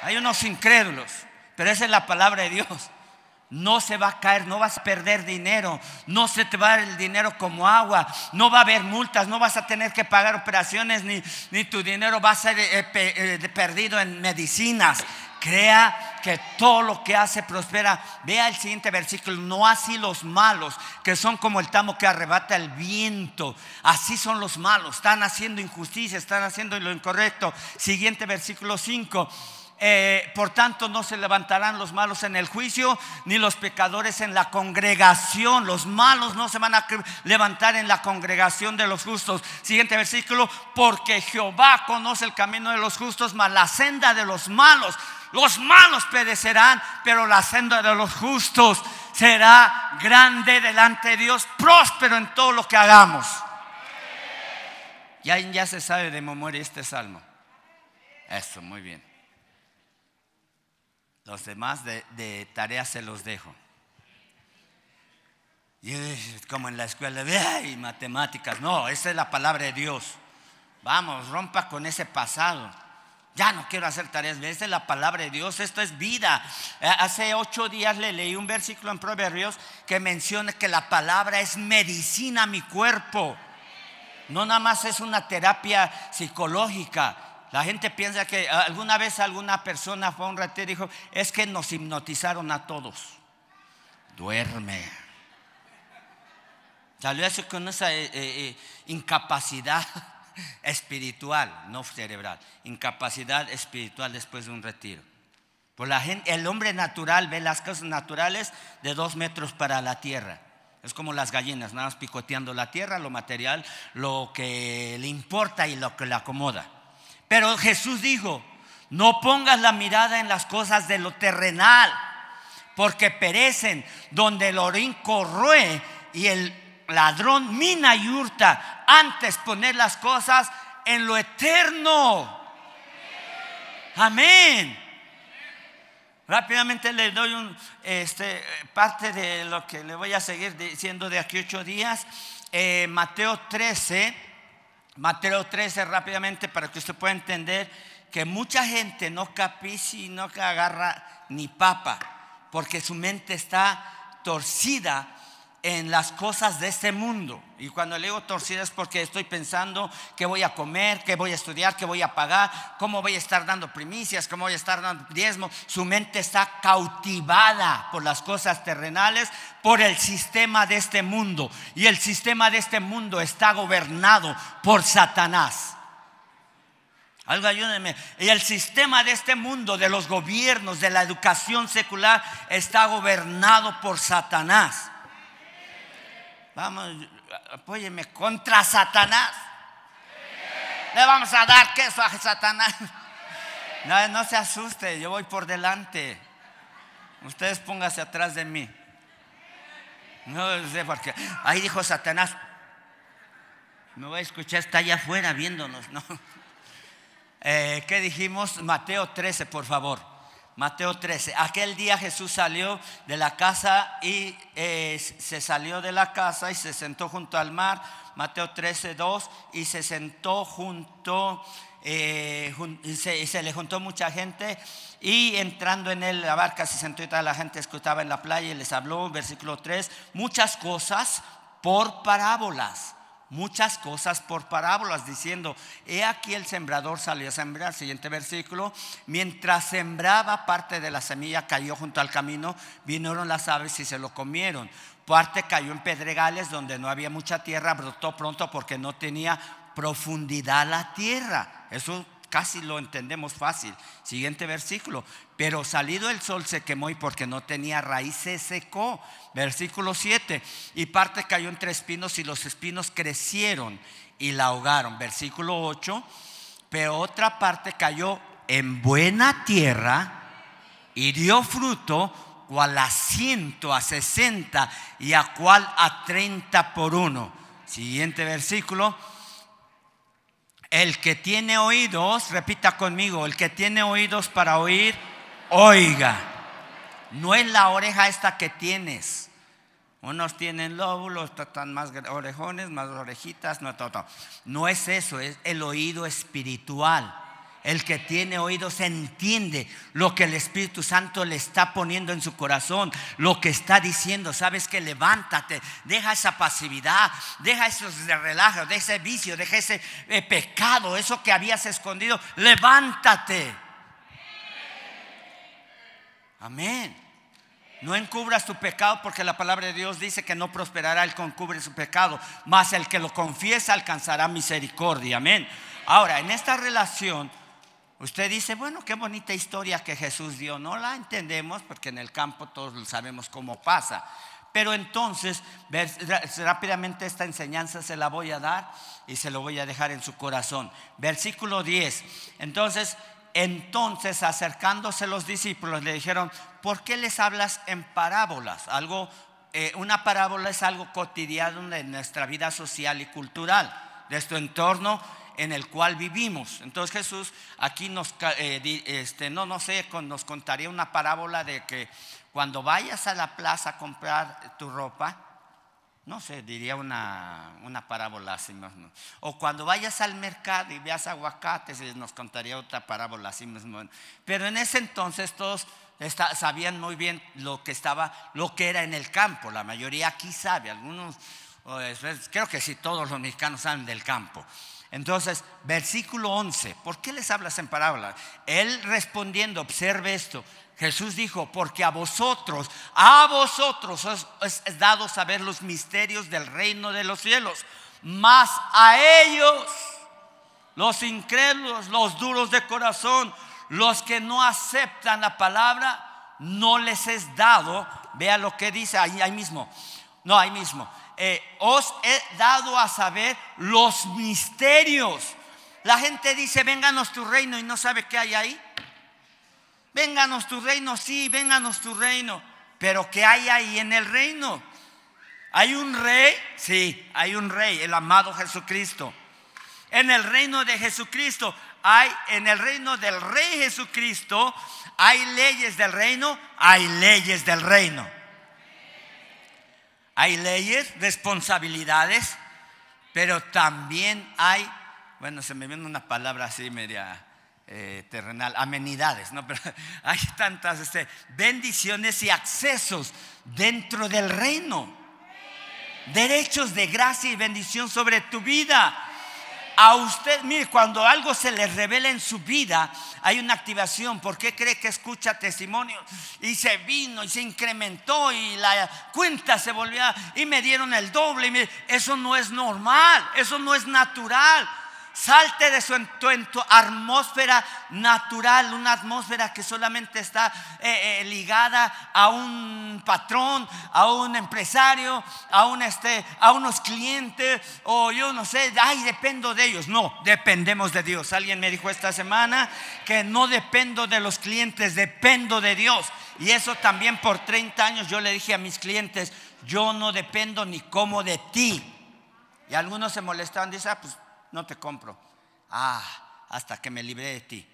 Hay unos incrédulos, pero esa es la palabra de Dios no se va a caer, no vas a perder dinero, no se te va el dinero como agua, no va a haber multas, no vas a tener que pagar operaciones, ni, ni tu dinero va a ser eh, eh, perdido en medicinas. Crea que todo lo que hace prospera. Vea el siguiente versículo, no así los malos, que son como el tamo que arrebata el viento. Así son los malos, están haciendo injusticia, están haciendo lo incorrecto. Siguiente versículo 5 eh, por tanto, no se levantarán los malos en el juicio, ni los pecadores en la congregación. Los malos no se van a levantar en la congregación de los justos. Siguiente versículo, porque Jehová conoce el camino de los justos, mas la senda de los malos. Los malos perecerán, pero la senda de los justos será grande delante de Dios, próspero en todo lo que hagamos. Ya, ya se sabe de memoria este salmo. Eso, muy bien. Los demás de, de tarea se los dejo. Y como en la escuela, y matemáticas. No, esa es la palabra de Dios. Vamos, rompa con ese pasado. Ya no quiero hacer tareas. Esa es la palabra de Dios. Esto es vida. Eh, hace ocho días le leí un versículo en Proverbios que menciona que la palabra es medicina a mi cuerpo. No nada más es una terapia psicológica. La gente piensa que alguna vez alguna persona fue a un retiro y dijo, es que nos hipnotizaron a todos. Duerme. Salió eso con esa eh, eh, eh, incapacidad espiritual, no cerebral, incapacidad espiritual después de un retiro. Por la gente, el hombre natural ve las cosas naturales de dos metros para la tierra. Es como las gallinas, nada más picoteando la tierra, lo material, lo que le importa y lo que le acomoda. Pero Jesús dijo, no pongas la mirada en las cosas de lo terrenal, porque perecen donde el orín corroe y el ladrón mina y hurta. Antes poner las cosas en lo eterno. Amén. Rápidamente le doy un, este, parte de lo que le voy a seguir diciendo de aquí ocho días. Eh, Mateo 13 Mateo 13 rápidamente para que usted pueda entender que mucha gente no capici, no agarra ni papa, porque su mente está torcida en las cosas de este mundo. Y cuando le digo torcida es porque estoy pensando qué voy a comer, qué voy a estudiar, qué voy a pagar, cómo voy a estar dando primicias, cómo voy a estar dando diezmo. Su mente está cautivada por las cosas terrenales, por el sistema de este mundo. Y el sistema de este mundo está gobernado por Satanás. Algo ayúdenme. Y el sistema de este mundo, de los gobiernos, de la educación secular, está gobernado por Satanás. Vamos, apóyeme contra Satanás. Le vamos a dar queso a Satanás. No, no se asuste, yo voy por delante. Ustedes pónganse atrás de mí. No sé por qué. Ahí dijo Satanás. No voy a escuchar, está allá afuera viéndonos. ¿no? Eh, ¿Qué dijimos? Mateo 13, por favor. Mateo 13. Aquel día Jesús salió de la casa y eh, se salió de la casa y se sentó junto al mar. Mateo 13, 2. Y se sentó junto, eh, y, se, le juntó mucha gente. Y entrando en él, la barca se sentó y toda la gente escuchaba en la playa y les habló, versículo 3, muchas cosas por parábolas muchas cosas por parábolas, diciendo, he aquí el sembrador salió a sembrar, siguiente versículo, mientras sembraba parte de la semilla cayó junto al camino, vinieron las aves y se lo comieron. Parte cayó en pedregales donde no había mucha tierra, brotó pronto porque no tenía profundidad la tierra. Eso casi lo entendemos fácil. Siguiente versículo. Pero salido el sol se quemó y porque no tenía raíz se secó. Versículo 7. Y parte cayó entre espinos y los espinos crecieron y la ahogaron. Versículo 8. Pero otra parte cayó en buena tierra y dio fruto cual a ciento, a sesenta y a cual a treinta por uno. Siguiente versículo. El que tiene oídos, repita conmigo, el que tiene oídos para oír, oiga. No es la oreja esta que tienes. Unos tienen lóbulos, están más orejones, más orejitas, no, todo. no es eso, es el oído espiritual. El que tiene oídos entiende lo que el Espíritu Santo le está poniendo en su corazón, lo que está diciendo. Sabes que levántate, deja esa pasividad, deja esos relajos, de ese vicio, deja ese eh, pecado, eso que habías escondido. Levántate. Amén. No encubras tu pecado porque la palabra de Dios dice que no prosperará el que encubre su pecado, mas el que lo confiesa alcanzará misericordia. Amén. Ahora, en esta relación Usted dice, bueno, qué bonita historia que Jesús dio. No la entendemos porque en el campo todos sabemos cómo pasa. Pero entonces, rápidamente esta enseñanza se la voy a dar y se lo voy a dejar en su corazón. Versículo 10. Entonces, entonces acercándose los discípulos le dijeron, ¿por qué les hablas en parábolas? Algo, eh, una parábola es algo cotidiano de nuestra vida social y cultural, de nuestro entorno en el cual vivimos. Entonces Jesús aquí nos, eh, este, no, no sé, nos contaría una parábola de que cuando vayas a la plaza a comprar tu ropa, no sé, diría una, una parábola así mismo. O cuando vayas al mercado y veas aguacates, nos contaría otra parábola así mismo. Pero en ese entonces todos sabían muy bien lo que estaba, lo que era en el campo. La mayoría aquí sabe, algunos, creo que sí, todos los mexicanos saben del campo. Entonces, versículo 11, ¿por qué les hablas en parábola? Él respondiendo, observe esto, Jesús dijo, porque a vosotros, a vosotros es, dado saber los misterios del reino de los cielos, mas a ellos, los incrédulos, los duros de corazón, los que no aceptan la palabra, no les es dado, vea lo que dice ahí, ahí mismo, no, ahí mismo, eh, os he dado a saber los misterios. La gente dice, vénganos tu reino y no sabe qué hay ahí. Vénganos tu reino, sí, vénganos tu reino. Pero ¿qué hay ahí en el reino? ¿Hay un rey? Sí, hay un rey, el amado Jesucristo. En el reino de Jesucristo hay, en el reino del rey Jesucristo, hay leyes del reino, hay leyes del reino. Hay leyes, responsabilidades, pero también hay, bueno, se me viene una palabra así media eh, terrenal, amenidades, ¿no? Pero hay tantas este, bendiciones y accesos dentro del reino. Derechos de gracia y bendición sobre tu vida a usted, mire, cuando algo se le revela en su vida, hay una activación. ¿Por qué cree que escucha testimonio? Y se vino y se incrementó y la cuenta se volvió y me dieron el doble. Y eso no es normal, eso no es natural. Salte de su atmósfera natural, una atmósfera que solamente está eh, eh, ligada a un patrón, a un empresario, este, a unos clientes, o yo no sé, ay, dependo de ellos. No, dependemos de Dios. Alguien me dijo esta semana que no dependo de los clientes, dependo de Dios. Y eso también por 30 años yo le dije a mis clientes, yo no dependo ni como de ti. Y algunos se molestaban, dicen, ah, pues no te compro. Ah, hasta que me libré de ti.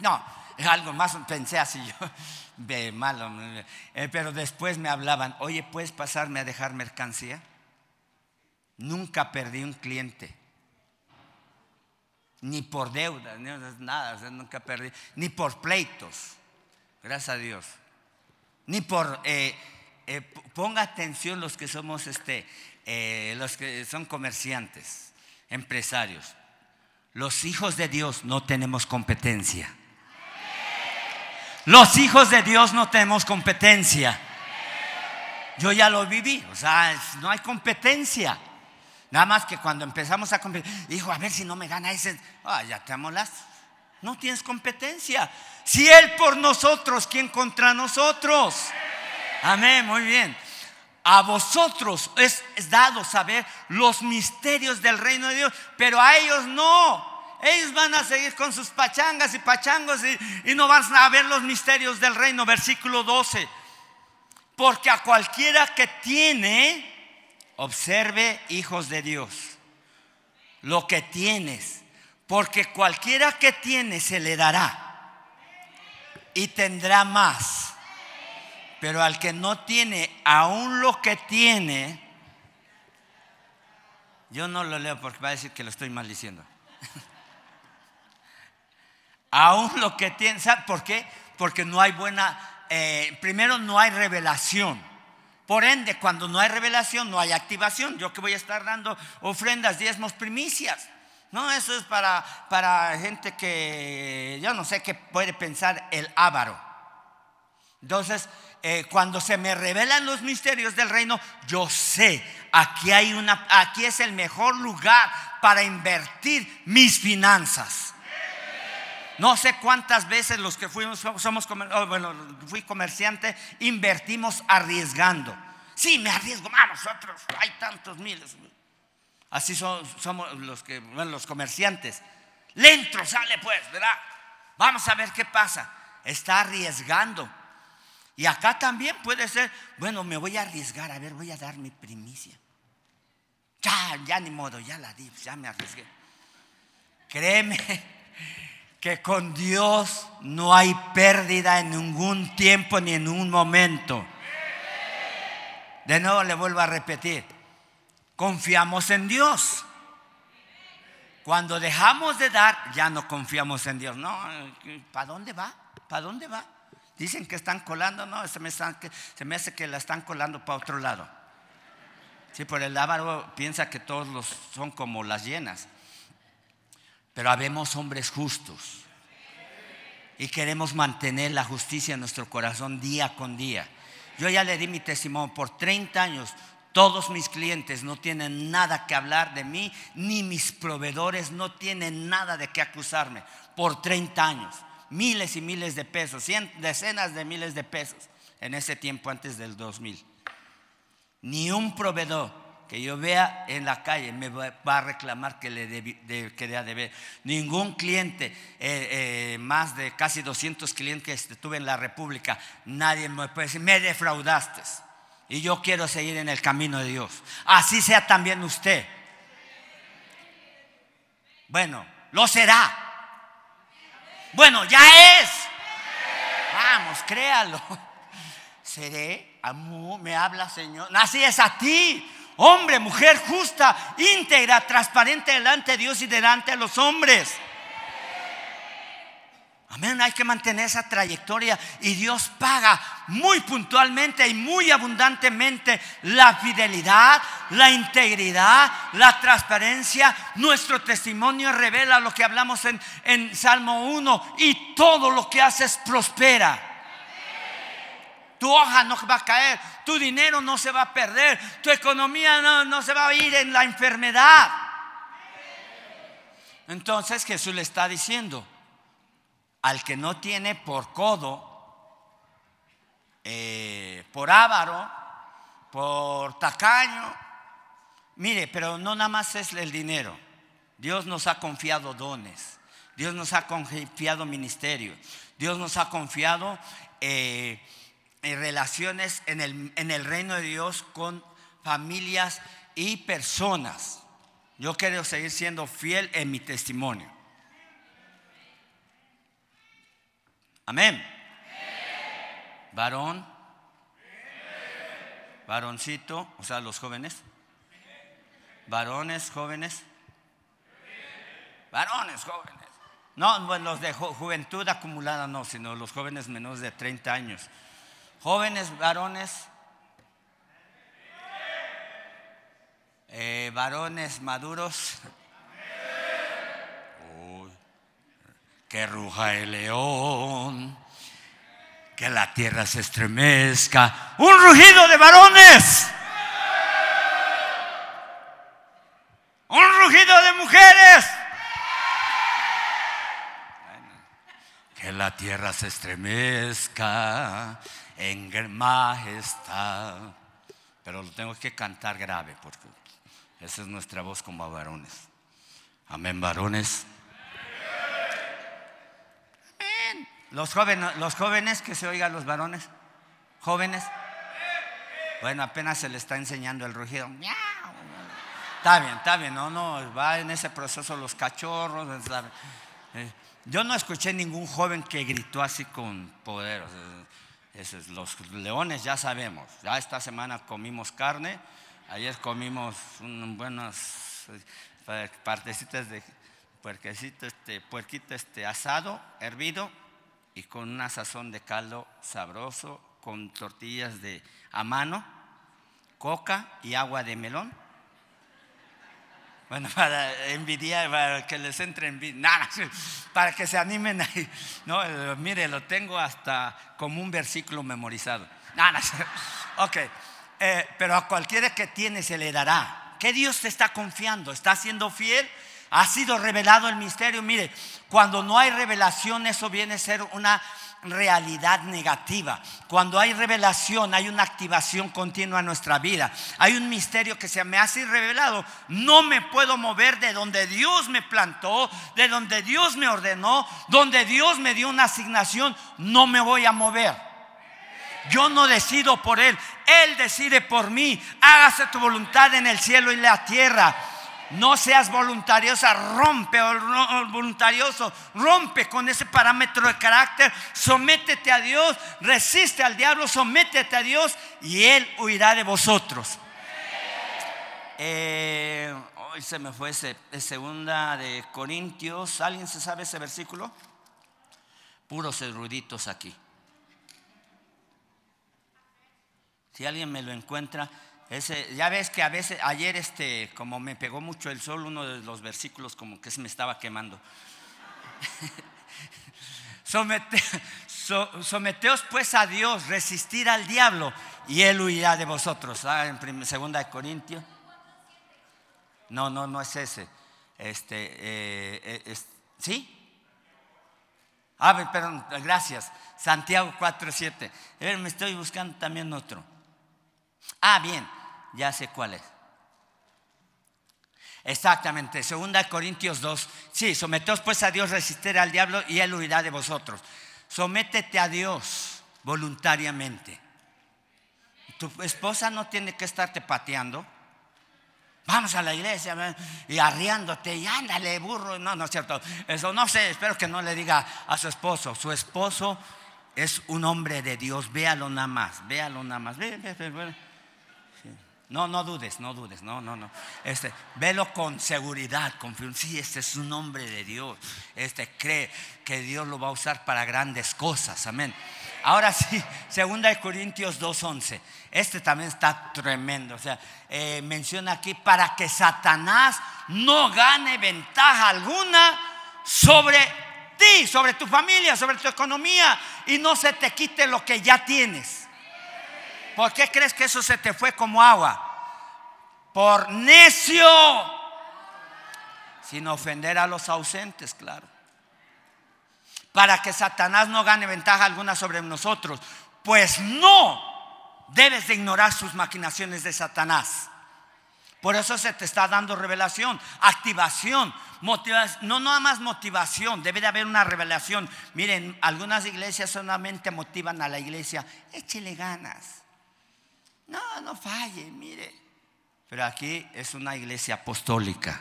No, algo más, pensé así yo, de malo. Eh, pero después me hablaban, oye, ¿puedes pasarme a dejar mercancía? Nunca perdí un cliente. Ni por deuda, nada, nunca perdí. Ni por pleitos, gracias a Dios. Ni por, eh, eh, ponga atención los que somos, este, los que son comerciantes empresarios. Los hijos de Dios no tenemos competencia. Los hijos de Dios no tenemos competencia. Yo ya lo viví, o sea, no hay competencia. Nada más que cuando empezamos a competir, dijo, a ver si no me gana ese, ah, ya te amolas. No tienes competencia. Si Él por nosotros, ¿quién contra nosotros? Amén, muy bien. A vosotros es, dado saber los misterios del reino de Dios, pero a ellos no. Ellos van a seguir con sus pachangas y pachangos y, no van a ver los misterios del reino. Versículo 12. Porque a cualquiera que tiene, observe hijos de Dios, lo que tienes. Porque cualquiera que tiene se le dará y tendrá más. Pero al que no tiene aún lo que tiene, yo no lo leo porque va a decir que lo estoy maldiciendo. aún lo que tiene, ¿sabe por qué? Porque no hay buena, eh, primero no hay revelación. Por ende, cuando no hay revelación, no hay activación. Yo que voy a estar dando ofrendas, diezmos, primicias. No, eso es para, para gente que yo no sé qué puede pensar el ávaro. Entonces, eh, cuando se me revelan los misterios del reino, yo sé, aquí, hay una, aquí es el mejor lugar para invertir mis finanzas. No sé cuántas veces los que fuimos, somos, oh, bueno, fui comerciante, invertimos arriesgando. Sí, me arriesgo más nosotros, hay tantos miles. Así somos los que, bueno, los comerciantes. Lento sale pues, ¿verdad? Vamos a ver qué pasa. Está arriesgando. Y acá también puede ser, bueno, me voy a arriesgar, a ver, voy a dar mi primicia. Ya, ya ni modo, ya la di, ya me arriesgué. Créeme que con Dios no hay pérdida en ningún tiempo ni en un momento. De nuevo le vuelvo a repetir, confiamos en Dios. Cuando dejamos de dar, ya no confiamos en Dios. No, ¿para dónde va? ¿Para dónde va? Dicen que están colando, no, se me, se me hace que la están colando para otro lado. Sí, por el ávaro piensa que todos los son como las llenas. Pero habemos hombres justos. Y queremos mantener la justicia en nuestro corazón día con día. Yo ya le di mi testimonio por 30 años. Todos mis clientes no tienen nada que hablar de mí, ni mis proveedores no tienen nada de qué acusarme por 30 años miles y miles de pesos, decenas de miles de pesos en ese tiempo antes del 2000. Ni un proveedor que yo vea en la calle me va a reclamar que le de, que de ver. Ningún cliente, eh, eh, más de casi 200 clientes que tuve en la República, nadie me puede decir, me defraudaste. Y yo quiero seguir en el camino de Dios. Así sea también usted. Bueno, lo será. Bueno, ya es. Vamos, créalo. Seré, amo, me habla Señor. Así es a ti, hombre, mujer justa, íntegra, transparente delante de Dios y delante de los hombres. Amén, hay que mantener esa trayectoria y Dios paga muy puntualmente y muy abundantemente la fidelidad, la integridad, la transparencia. Nuestro testimonio revela lo que hablamos en, en Salmo 1 y todo lo que haces prospera. Tu hoja no va a caer, tu dinero no se va a perder, tu economía no, no se va a ir en la enfermedad. Entonces Jesús le está diciendo, al que no tiene por codo, eh, por avaro, por tacaño, mire, pero no nada más es el dinero. Dios nos ha confiado dones, Dios nos ha confiado ministerio, Dios nos ha confiado eh, relaciones en el, en el reino de Dios con familias y personas. Yo quiero seguir siendo fiel en mi testimonio. Amén. Varón. Varoncito, o sea, los jóvenes. Varones, jóvenes. Varones, jóvenes. No, los de juventud acumulada no, sino los jóvenes menores de 30 años. Jóvenes, varones. Eh, varones maduros. Que ruja el león, que la tierra se estremezca. Un rugido de varones. Un rugido de mujeres. Que la tierra se estremezca en majestad. Pero lo tengo que cantar grave porque esa es nuestra voz como varones. Amén, varones. Amén. Los jóvenes, los jóvenes, que se oigan los varones. Jóvenes. Bueno, apenas se le está enseñando el rugido. Está bien, está bien, no, no, va en ese proceso los cachorros. Eh, yo no escuché ningún joven que gritó así con poder. los leones ya sabemos. Ya esta semana comimos carne Ayer comimos buenas eh, partecitas de puerquecito, este, puerquito este, asado, hervido y con una sazón de caldo sabroso, con tortillas de a mano, coca y agua de melón. Bueno, para envidiar, para que les entre envidia, nada, para que se animen ahí. No, eh, mire, lo tengo hasta como un versículo memorizado. Nada, ok. Eh, pero a cualquiera que tiene se le dará. ¿Qué Dios te está confiando? ¿Está siendo fiel? ¿Ha sido revelado el misterio? Mire, cuando no hay revelación, eso viene a ser una realidad negativa. Cuando hay revelación, hay una activación continua en nuestra vida. Hay un misterio que se me hace revelado. No me puedo mover de donde Dios me plantó, de donde Dios me ordenó, donde Dios me dio una asignación. No me voy a mover. Yo no decido por Él, Él decide por mí. Hágase tu voluntad en el cielo y en la tierra. No seas voluntariosa, rompe voluntarioso, rompe con ese parámetro de carácter, sométete a Dios, resiste al diablo, sométete a Dios y Él huirá de vosotros. Eh, hoy se me fue ese, segunda de Corintios, ¿alguien se sabe ese versículo? Puros eruditos aquí. Si alguien me lo encuentra, ya ves que a veces, ayer este, como me pegó mucho el sol, uno de los versículos como que se me estaba quemando. someteos pues a Dios, resistir al diablo y él huirá de vosotros. Ah, en segunda de Corintios. No, no, no es ese. Este, eh, eh, ¿sí? Ah, perdón, gracias. Santiago 4:7. A ver, me estoy buscando también otro. Ah, bien, ya sé cuál es. Exactamente, segunda Corintios 2. Sí, someteos pues a Dios, resistir al diablo y él huirá de vosotros. Sométete a Dios voluntariamente. Tu esposa no tiene que estarte pateando. Vamos a la iglesia y arriándote y ándale, burro. No, no es cierto. Eso no sé, espero que no le diga a su esposo. Su esposo es un hombre de Dios. Véalo nada más, véalo nada más. Ve, ve, ve, no, no dudes, no dudes, no, no, no. Este, velo con seguridad, con Sí, este es un hombre de Dios. Este cree que Dios lo va a usar para grandes cosas. Amén. Ahora sí, segunda de Corintios 2.11. Este también está tremendo. O sea, eh, menciona aquí para que Satanás no gane ventaja alguna sobre ti, sobre tu familia, sobre tu economía y no se te quite lo que ya tienes. ¿Por qué crees que eso se te fue como agua? Por necio. Sin ofender a los ausentes, claro. Para que Satanás no gane ventaja alguna sobre nosotros. Pues no debes de ignorar sus maquinaciones de Satanás. Por eso se te está dando revelación, activación, motivación, no nada más motivación, debe de haber una revelación. Miren, algunas iglesias solamente motivan a la iglesia, échele ganas. No, no falle, mire. Pero aquí es una iglesia apostólica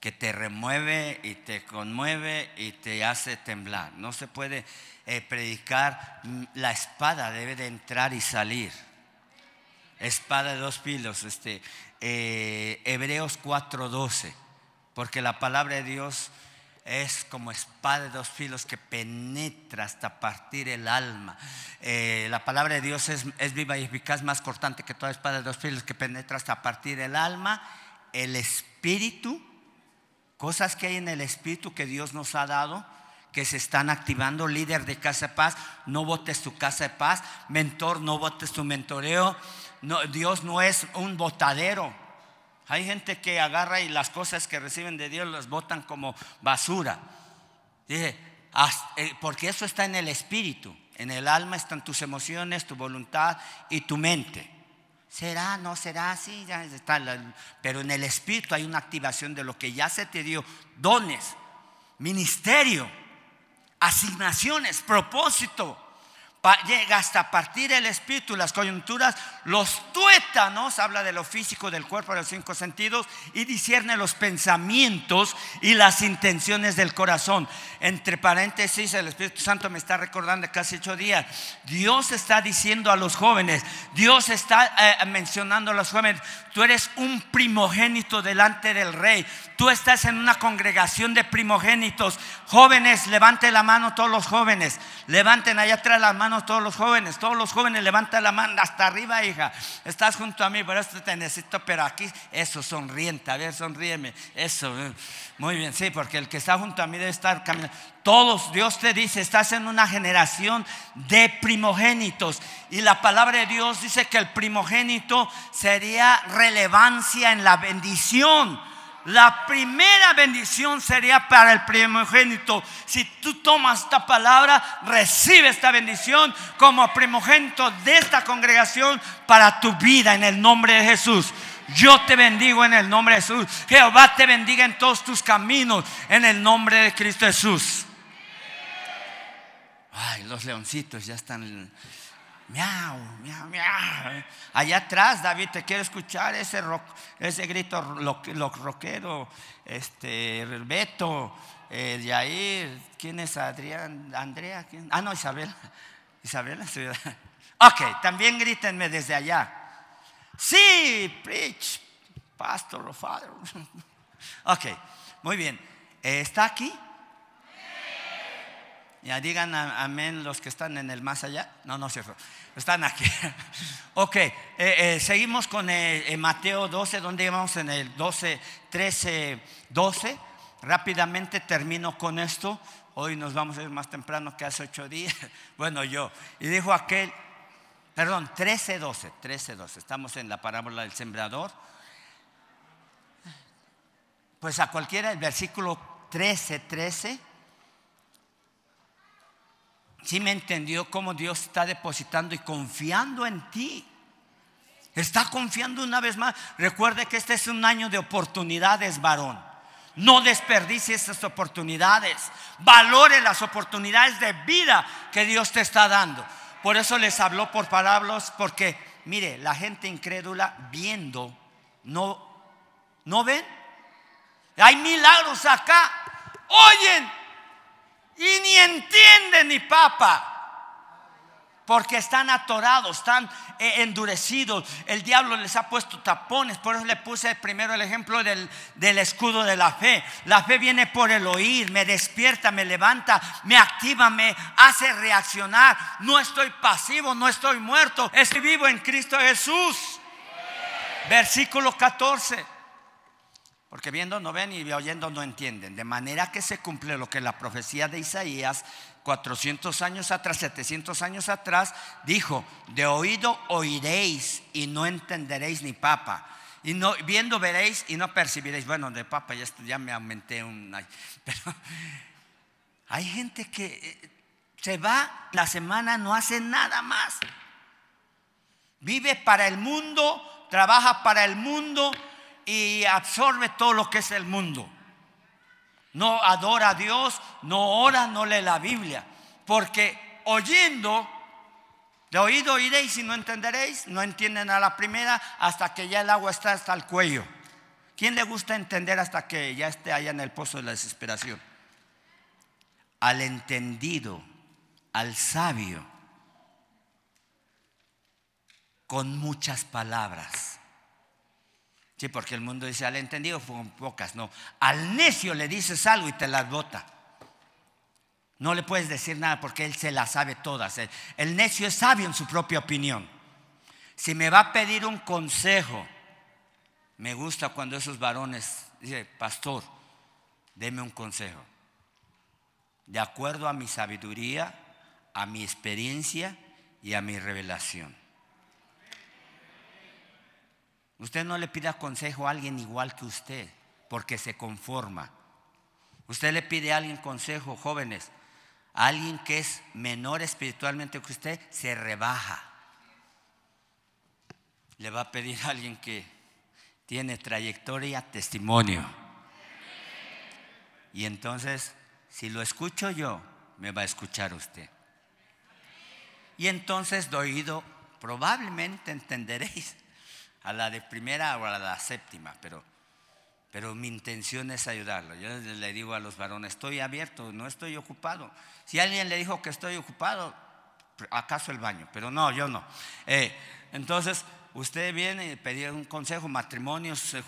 que te remueve y te conmueve y te hace temblar. No se puede eh, predicar, mm, la espada debe de entrar y salir espada de dos filos, este, eh, Hebreos 4:12, porque la palabra de Dios es como espada de dos filos que penetra hasta partir el alma. Eh, la palabra de Dios es, es, viva y eficaz, más cortante que toda espada de dos filos que penetra hasta partir el alma, el espíritu, cosas que hay en el espíritu que Dios nos ha dado que se están activando. Líder de Casa de Paz, no votes tu Casa de Paz. Mentor, no votes tu mentoreo. Dios no es un botadero. Hay gente que agarra y las cosas que reciben de Dios las botan como basura. Dice, eh, porque eso está en el espíritu. En el alma están tus emociones, tu voluntad y tu mente. ¿Será? ¿No será? Sí, ya está. Pero en el espíritu hay una activación de lo que ya se te dio. Dones, ministerio, asignaciones, propósito llega hasta partir el espíritu, las coyunturas, los tuétanos, habla de lo físico del cuerpo, de los cinco sentidos, y discierne los pensamientos y las intenciones del corazón. Entre paréntesis, el Espíritu Santo me está recordando casi ocho días, Dios está diciendo a los jóvenes, Dios está eh, mencionando a los jóvenes, tú eres un primogénito delante del rey, tú estás en una congregación de primogénitos, jóvenes, levante la mano todos los jóvenes, levanten allá atrás la mano todos los jóvenes, todos los jóvenes levanten la mano hasta arriba, hija. Estás junto a mí, por eso te necesito, pero aquí, eso, sonriente, a ver, sonríeme, eso. Muy bien, sí, porque el que está junto a mí debe estar caminando. Todos, Dios te dice, estás en una generación de primogénitos. Y la palabra de Dios dice que el primogénito sería relevancia en la bendición la primera bendición sería para el primogénito. Si tú tomas esta palabra, recibe esta bendición como primogénito de esta congregación para tu vida en el nombre de Jesús. Yo te bendigo en el nombre de Jesús. Jehová te bendiga en todos tus caminos en el nombre de Cristo Jesús. Ay, los leoncitos ya están Miau, miau, miau. Allá atrás, David, te quiero escuchar ese, ese grito lo, rockero, este, Beto, eh, Yair, ¿quién es Adrián? Andrea. Ah, no, Isabel. Isabel, Ok, también grítenme desde allá. Sí, preach, pastor father. Ok, muy bien. ¿Está aquí? Ya digan amén los que están en el más allá. No, no cierto. Están aquí. ok, eh, eh, seguimos con eh, Mateo 12, donde vamos en el 12, 13, 12. Rápidamente termino con esto. Hoy nos vamos a ir más temprano que hace ocho días. Bueno, yo. Y dijo aquel, perdón, 13, 12, 13, 12. Estamos en la parábola del sembrador. Pues a cualquiera, el versículo 13, 13 sí me entendió cómo Dios está depositando y confiando en ti. Está confiando una vez más. Recuerde que este es un año de oportunidades, varón. No desperdicie esas oportunidades. Valore las oportunidades de vida que Dios te está dando. Por eso les habló por palabras, porque mire, la gente incrédula viendo, no, ¿no ven? Hay milagros acá. Oyen, y ni entienden ni papa. Porque están atorados, están eh, endurecidos. El diablo les ha puesto tapones. Por eso le puse primero el ejemplo del, del escudo de la fe. La fe viene por el oír, me despierta, me levanta, me activa, me hace reaccionar. No estoy pasivo, no estoy muerto. Estoy vivo en Cristo Jesús. Versículo 14. Porque viendo no ven y oyendo no entienden. De manera que se cumple lo que la profecía de Isaías, 400 años atrás, 700 años atrás, dijo, de oído oiréis y no entenderéis ni papa. Y no, viendo veréis y no percibiréis. Bueno, de papa ya, ya me aumenté un... Pero hay gente que eh, se va la semana, no hace nada más. Vive para el mundo, trabaja para el mundo y absorbe todo lo que es el mundo. No adora a Dios, no ora, no lee la Biblia. Porque oyendo de oído oiréis y no entenderéis, no entienden a la primera hasta que ya el agua está hasta el cuello. ¿Quién le gusta entender hasta que ya esté allá en el pozo de la desesperación? Al entendido, al sabio, con muchas palabras. Sí, porque el mundo dice al entendido con pocas, no. Al necio le dices algo y te las bota. No le puedes decir nada porque él se las sabe todas. El necio es sabio en su propia opinión. Si me va a pedir un consejo, me gusta cuando esos varones dicen, pastor, deme un consejo. De acuerdo a mi sabiduría, a mi experiencia y a mi revelación. Usted no le pida consejo a alguien igual que usted, porque se conforma. Usted le pide a alguien consejo, jóvenes, alguien que es menor espiritualmente que usted se rebaja. Le va a pedir a alguien que tiene trayectoria, testimonio. Y entonces, si lo escucho yo, me va a escuchar usted. Y entonces, de probablemente entenderéis a la de primera o a la séptima, pero pero mi intención es ayudarlo. Yo le digo a los varones, estoy abierto, no estoy ocupado. Si alguien le dijo que estoy ocupado, acaso el baño, pero no, yo no. Eh, entonces, usted viene y pedir un consejo, matrimonios, eh,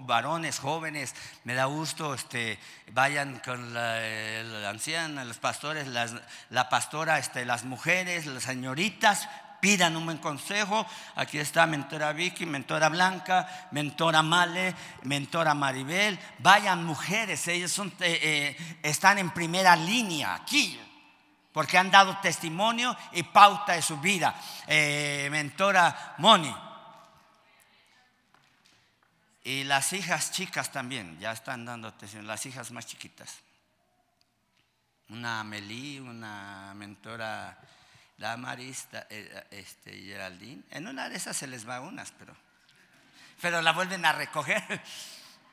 varones, jóvenes, me da gusto, este, vayan con la, anciana, los pastores, la pastora, este, las mujeres, las señoritas, pidan un buen consejo. Aquí está mentora Vicky, mentora Blanca, mentora Male, mentora Maribel. Vayan mujeres, ellas eh, eh, están en primera línea aquí porque han dado testimonio y pauta de su vida. Eh, mentora Moni. Y las hijas chicas también, ya están dando testimonio, las hijas más chiquitas. Una Amelie, una mentora la Marista, eh, este, Geraldine. En una de esas se les va unas, pero, pero la vuelven a recoger.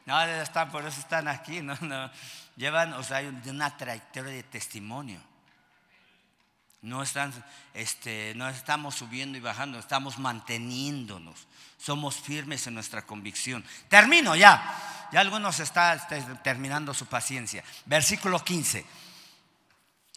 No, están, por eso están aquí. No, no. Llevan, o sea, hay una trayectoria de testimonio. No, están, este, no estamos subiendo y bajando, estamos manteniéndonos. Somos firmes en nuestra convicción. Termino ya. Ya algunos están este, terminando su paciencia. Versículo 15.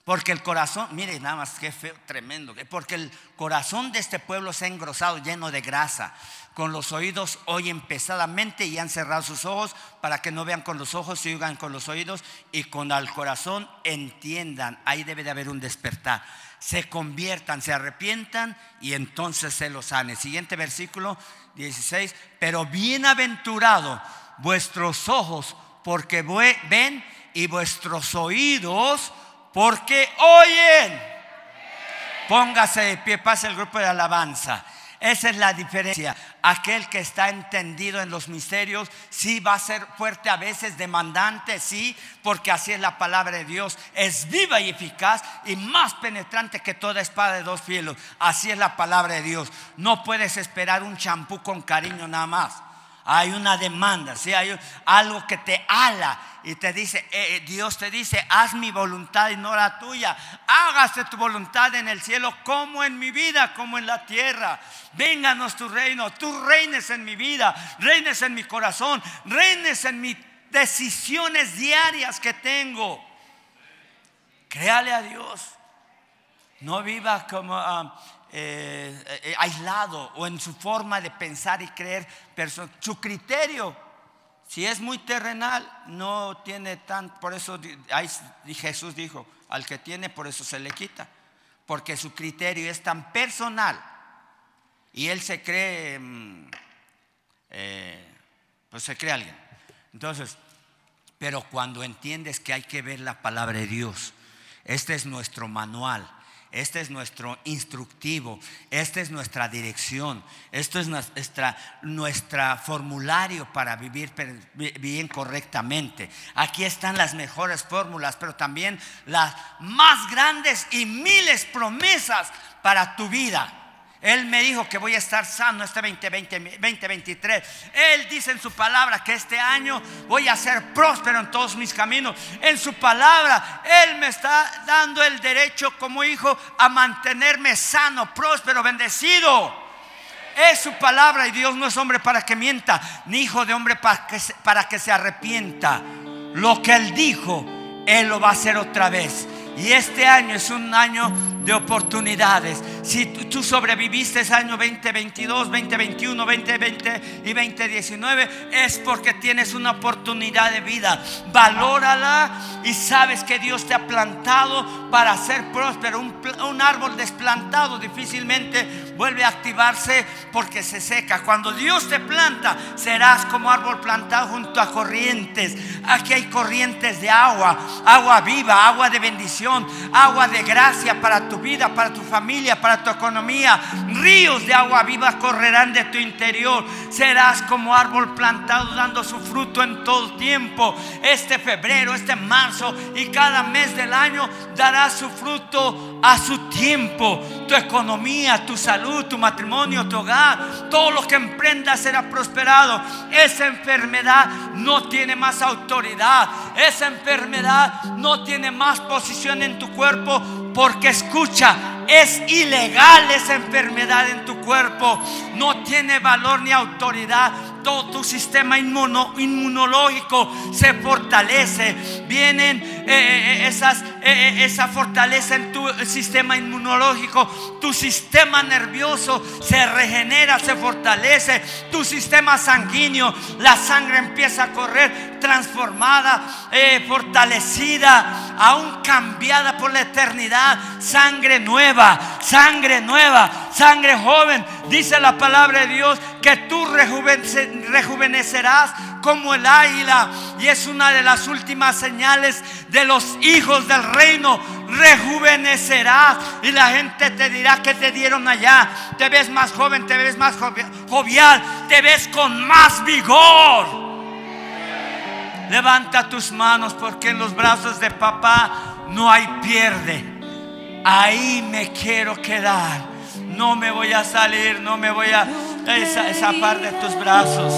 Porque el corazón, mire nada más qué feo, tremendo. Porque el corazón de este pueblo se ha engrosado lleno de grasa. Con los oídos oyen pesadamente y han cerrado sus ojos para que no vean con los ojos y oigan con los oídos y con el corazón entiendan. Ahí debe de haber un despertar. Se conviertan, se arrepientan y entonces se los sane. Siguiente versículo 16. Pero bienaventurado vuestros ojos porque ven y vuestros oídos porque oyen. Póngase de pie, pase el grupo de alabanza. Esa es la diferencia. Aquel que está entendido en los misterios, sí va a ser fuerte a veces, demandante, sí, porque así es la palabra de Dios. Es viva y eficaz y más penetrante que toda espada de dos filos. Así es la palabra de Dios. No puedes esperar un champú con cariño nada más hay una demanda, ¿sí? hay algo que te ala y te dice, eh, eh, Dios te dice, haz mi voluntad y no la tuya. Hágase tu voluntad en el cielo como en mi vida, como en la tierra. Vénganos tu reino, tú reines en mi vida, reines en mi corazón, reines en mis decisiones diarias que tengo. Créale a Dios. No viva como... Ah, eh, eh, aislado o en su forma de pensar y creer, su criterio, si es muy terrenal, no tiene tan, por eso Jesús dijo, al que tiene, por eso se le quita, porque su criterio es tan personal y él se cree, mm, eh, pues se cree alguien. Entonces, pero cuando entiendes que hay que ver la palabra de Dios, este es nuestro manual Este es nuestro instructivo, esta es nuestra dirección, esto es nuestra, nuestra formulario para vivir bien correctamente. Aquí están las mejores fórmulas, pero también las más grandes y miles promesas para tu vida. Él me dijo que voy a estar sano este 2020, 2023. Él dice en su palabra que este año voy a ser próspero en todos mis caminos. En su palabra, Él me está dando el derecho como hijo a mantenerme sano, próspero, bendecido. Es su palabra y Dios no es hombre para que mienta, ni hijo de hombre para que, para que se arrepienta. Lo que Él dijo, Él lo va a hacer otra vez. Y este año es un año de oportunidades. Si tú sobreviviste ese año 2022, 2021, 2020 y 2019, es porque tienes una oportunidad de vida. Valórala y sabes que Dios te ha plantado para ser próspero. Un, un árbol desplantado difícilmente vuelve a activarse porque se seca. Cuando Dios te planta, serás como árbol plantado junto a corrientes. Aquí hay corrientes de agua, agua viva, agua de bendición, agua de gracia para tu vida, para tu familia, para tu economía. Ríos de agua viva correrán de tu interior. Serás como árbol plantado dando su fruto en todo tiempo. Este febrero, este marzo y cada mes del año dará su fruto a su tiempo. Tu economía, tu salud, tu matrimonio, tu hogar, todo lo que emprendas será prosperado. Esa enfermedad no tiene más autoridad. Esa enfermedad no tiene más posición en tu cuerpo porque escucha, es ilegal esa enfermedad en tu cuerpo. No tiene valor ni autoridad todo tu sistema inmunológico se fortalece. Vienen eh, eh, esas, eh, esa fortaleza en tu sistema inmunológico. Tu sistema nervioso se regenera, se fortalece. Tu sistema sanguíneo, la sangre empieza a correr transformada, fortalecida, aún cambiada por la eternidad. Sangre nueva, sangre nueva, sangre joven. Dice la palabra de Dios que tú rejuvenecerás como el águila. Y es una de las últimas señales de los hijos del reino. Rejuvenecerás. Y la gente te dirá que te dieron allá. Te ves más joven, te ves más jovial, te ves con más vigor. Levanta tus manos porque en los brazos de papá no hay pierde. Ahí me quiero quedar. No me voy a salir, no me voy a parte de tus brazos.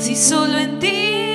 Si solo en ti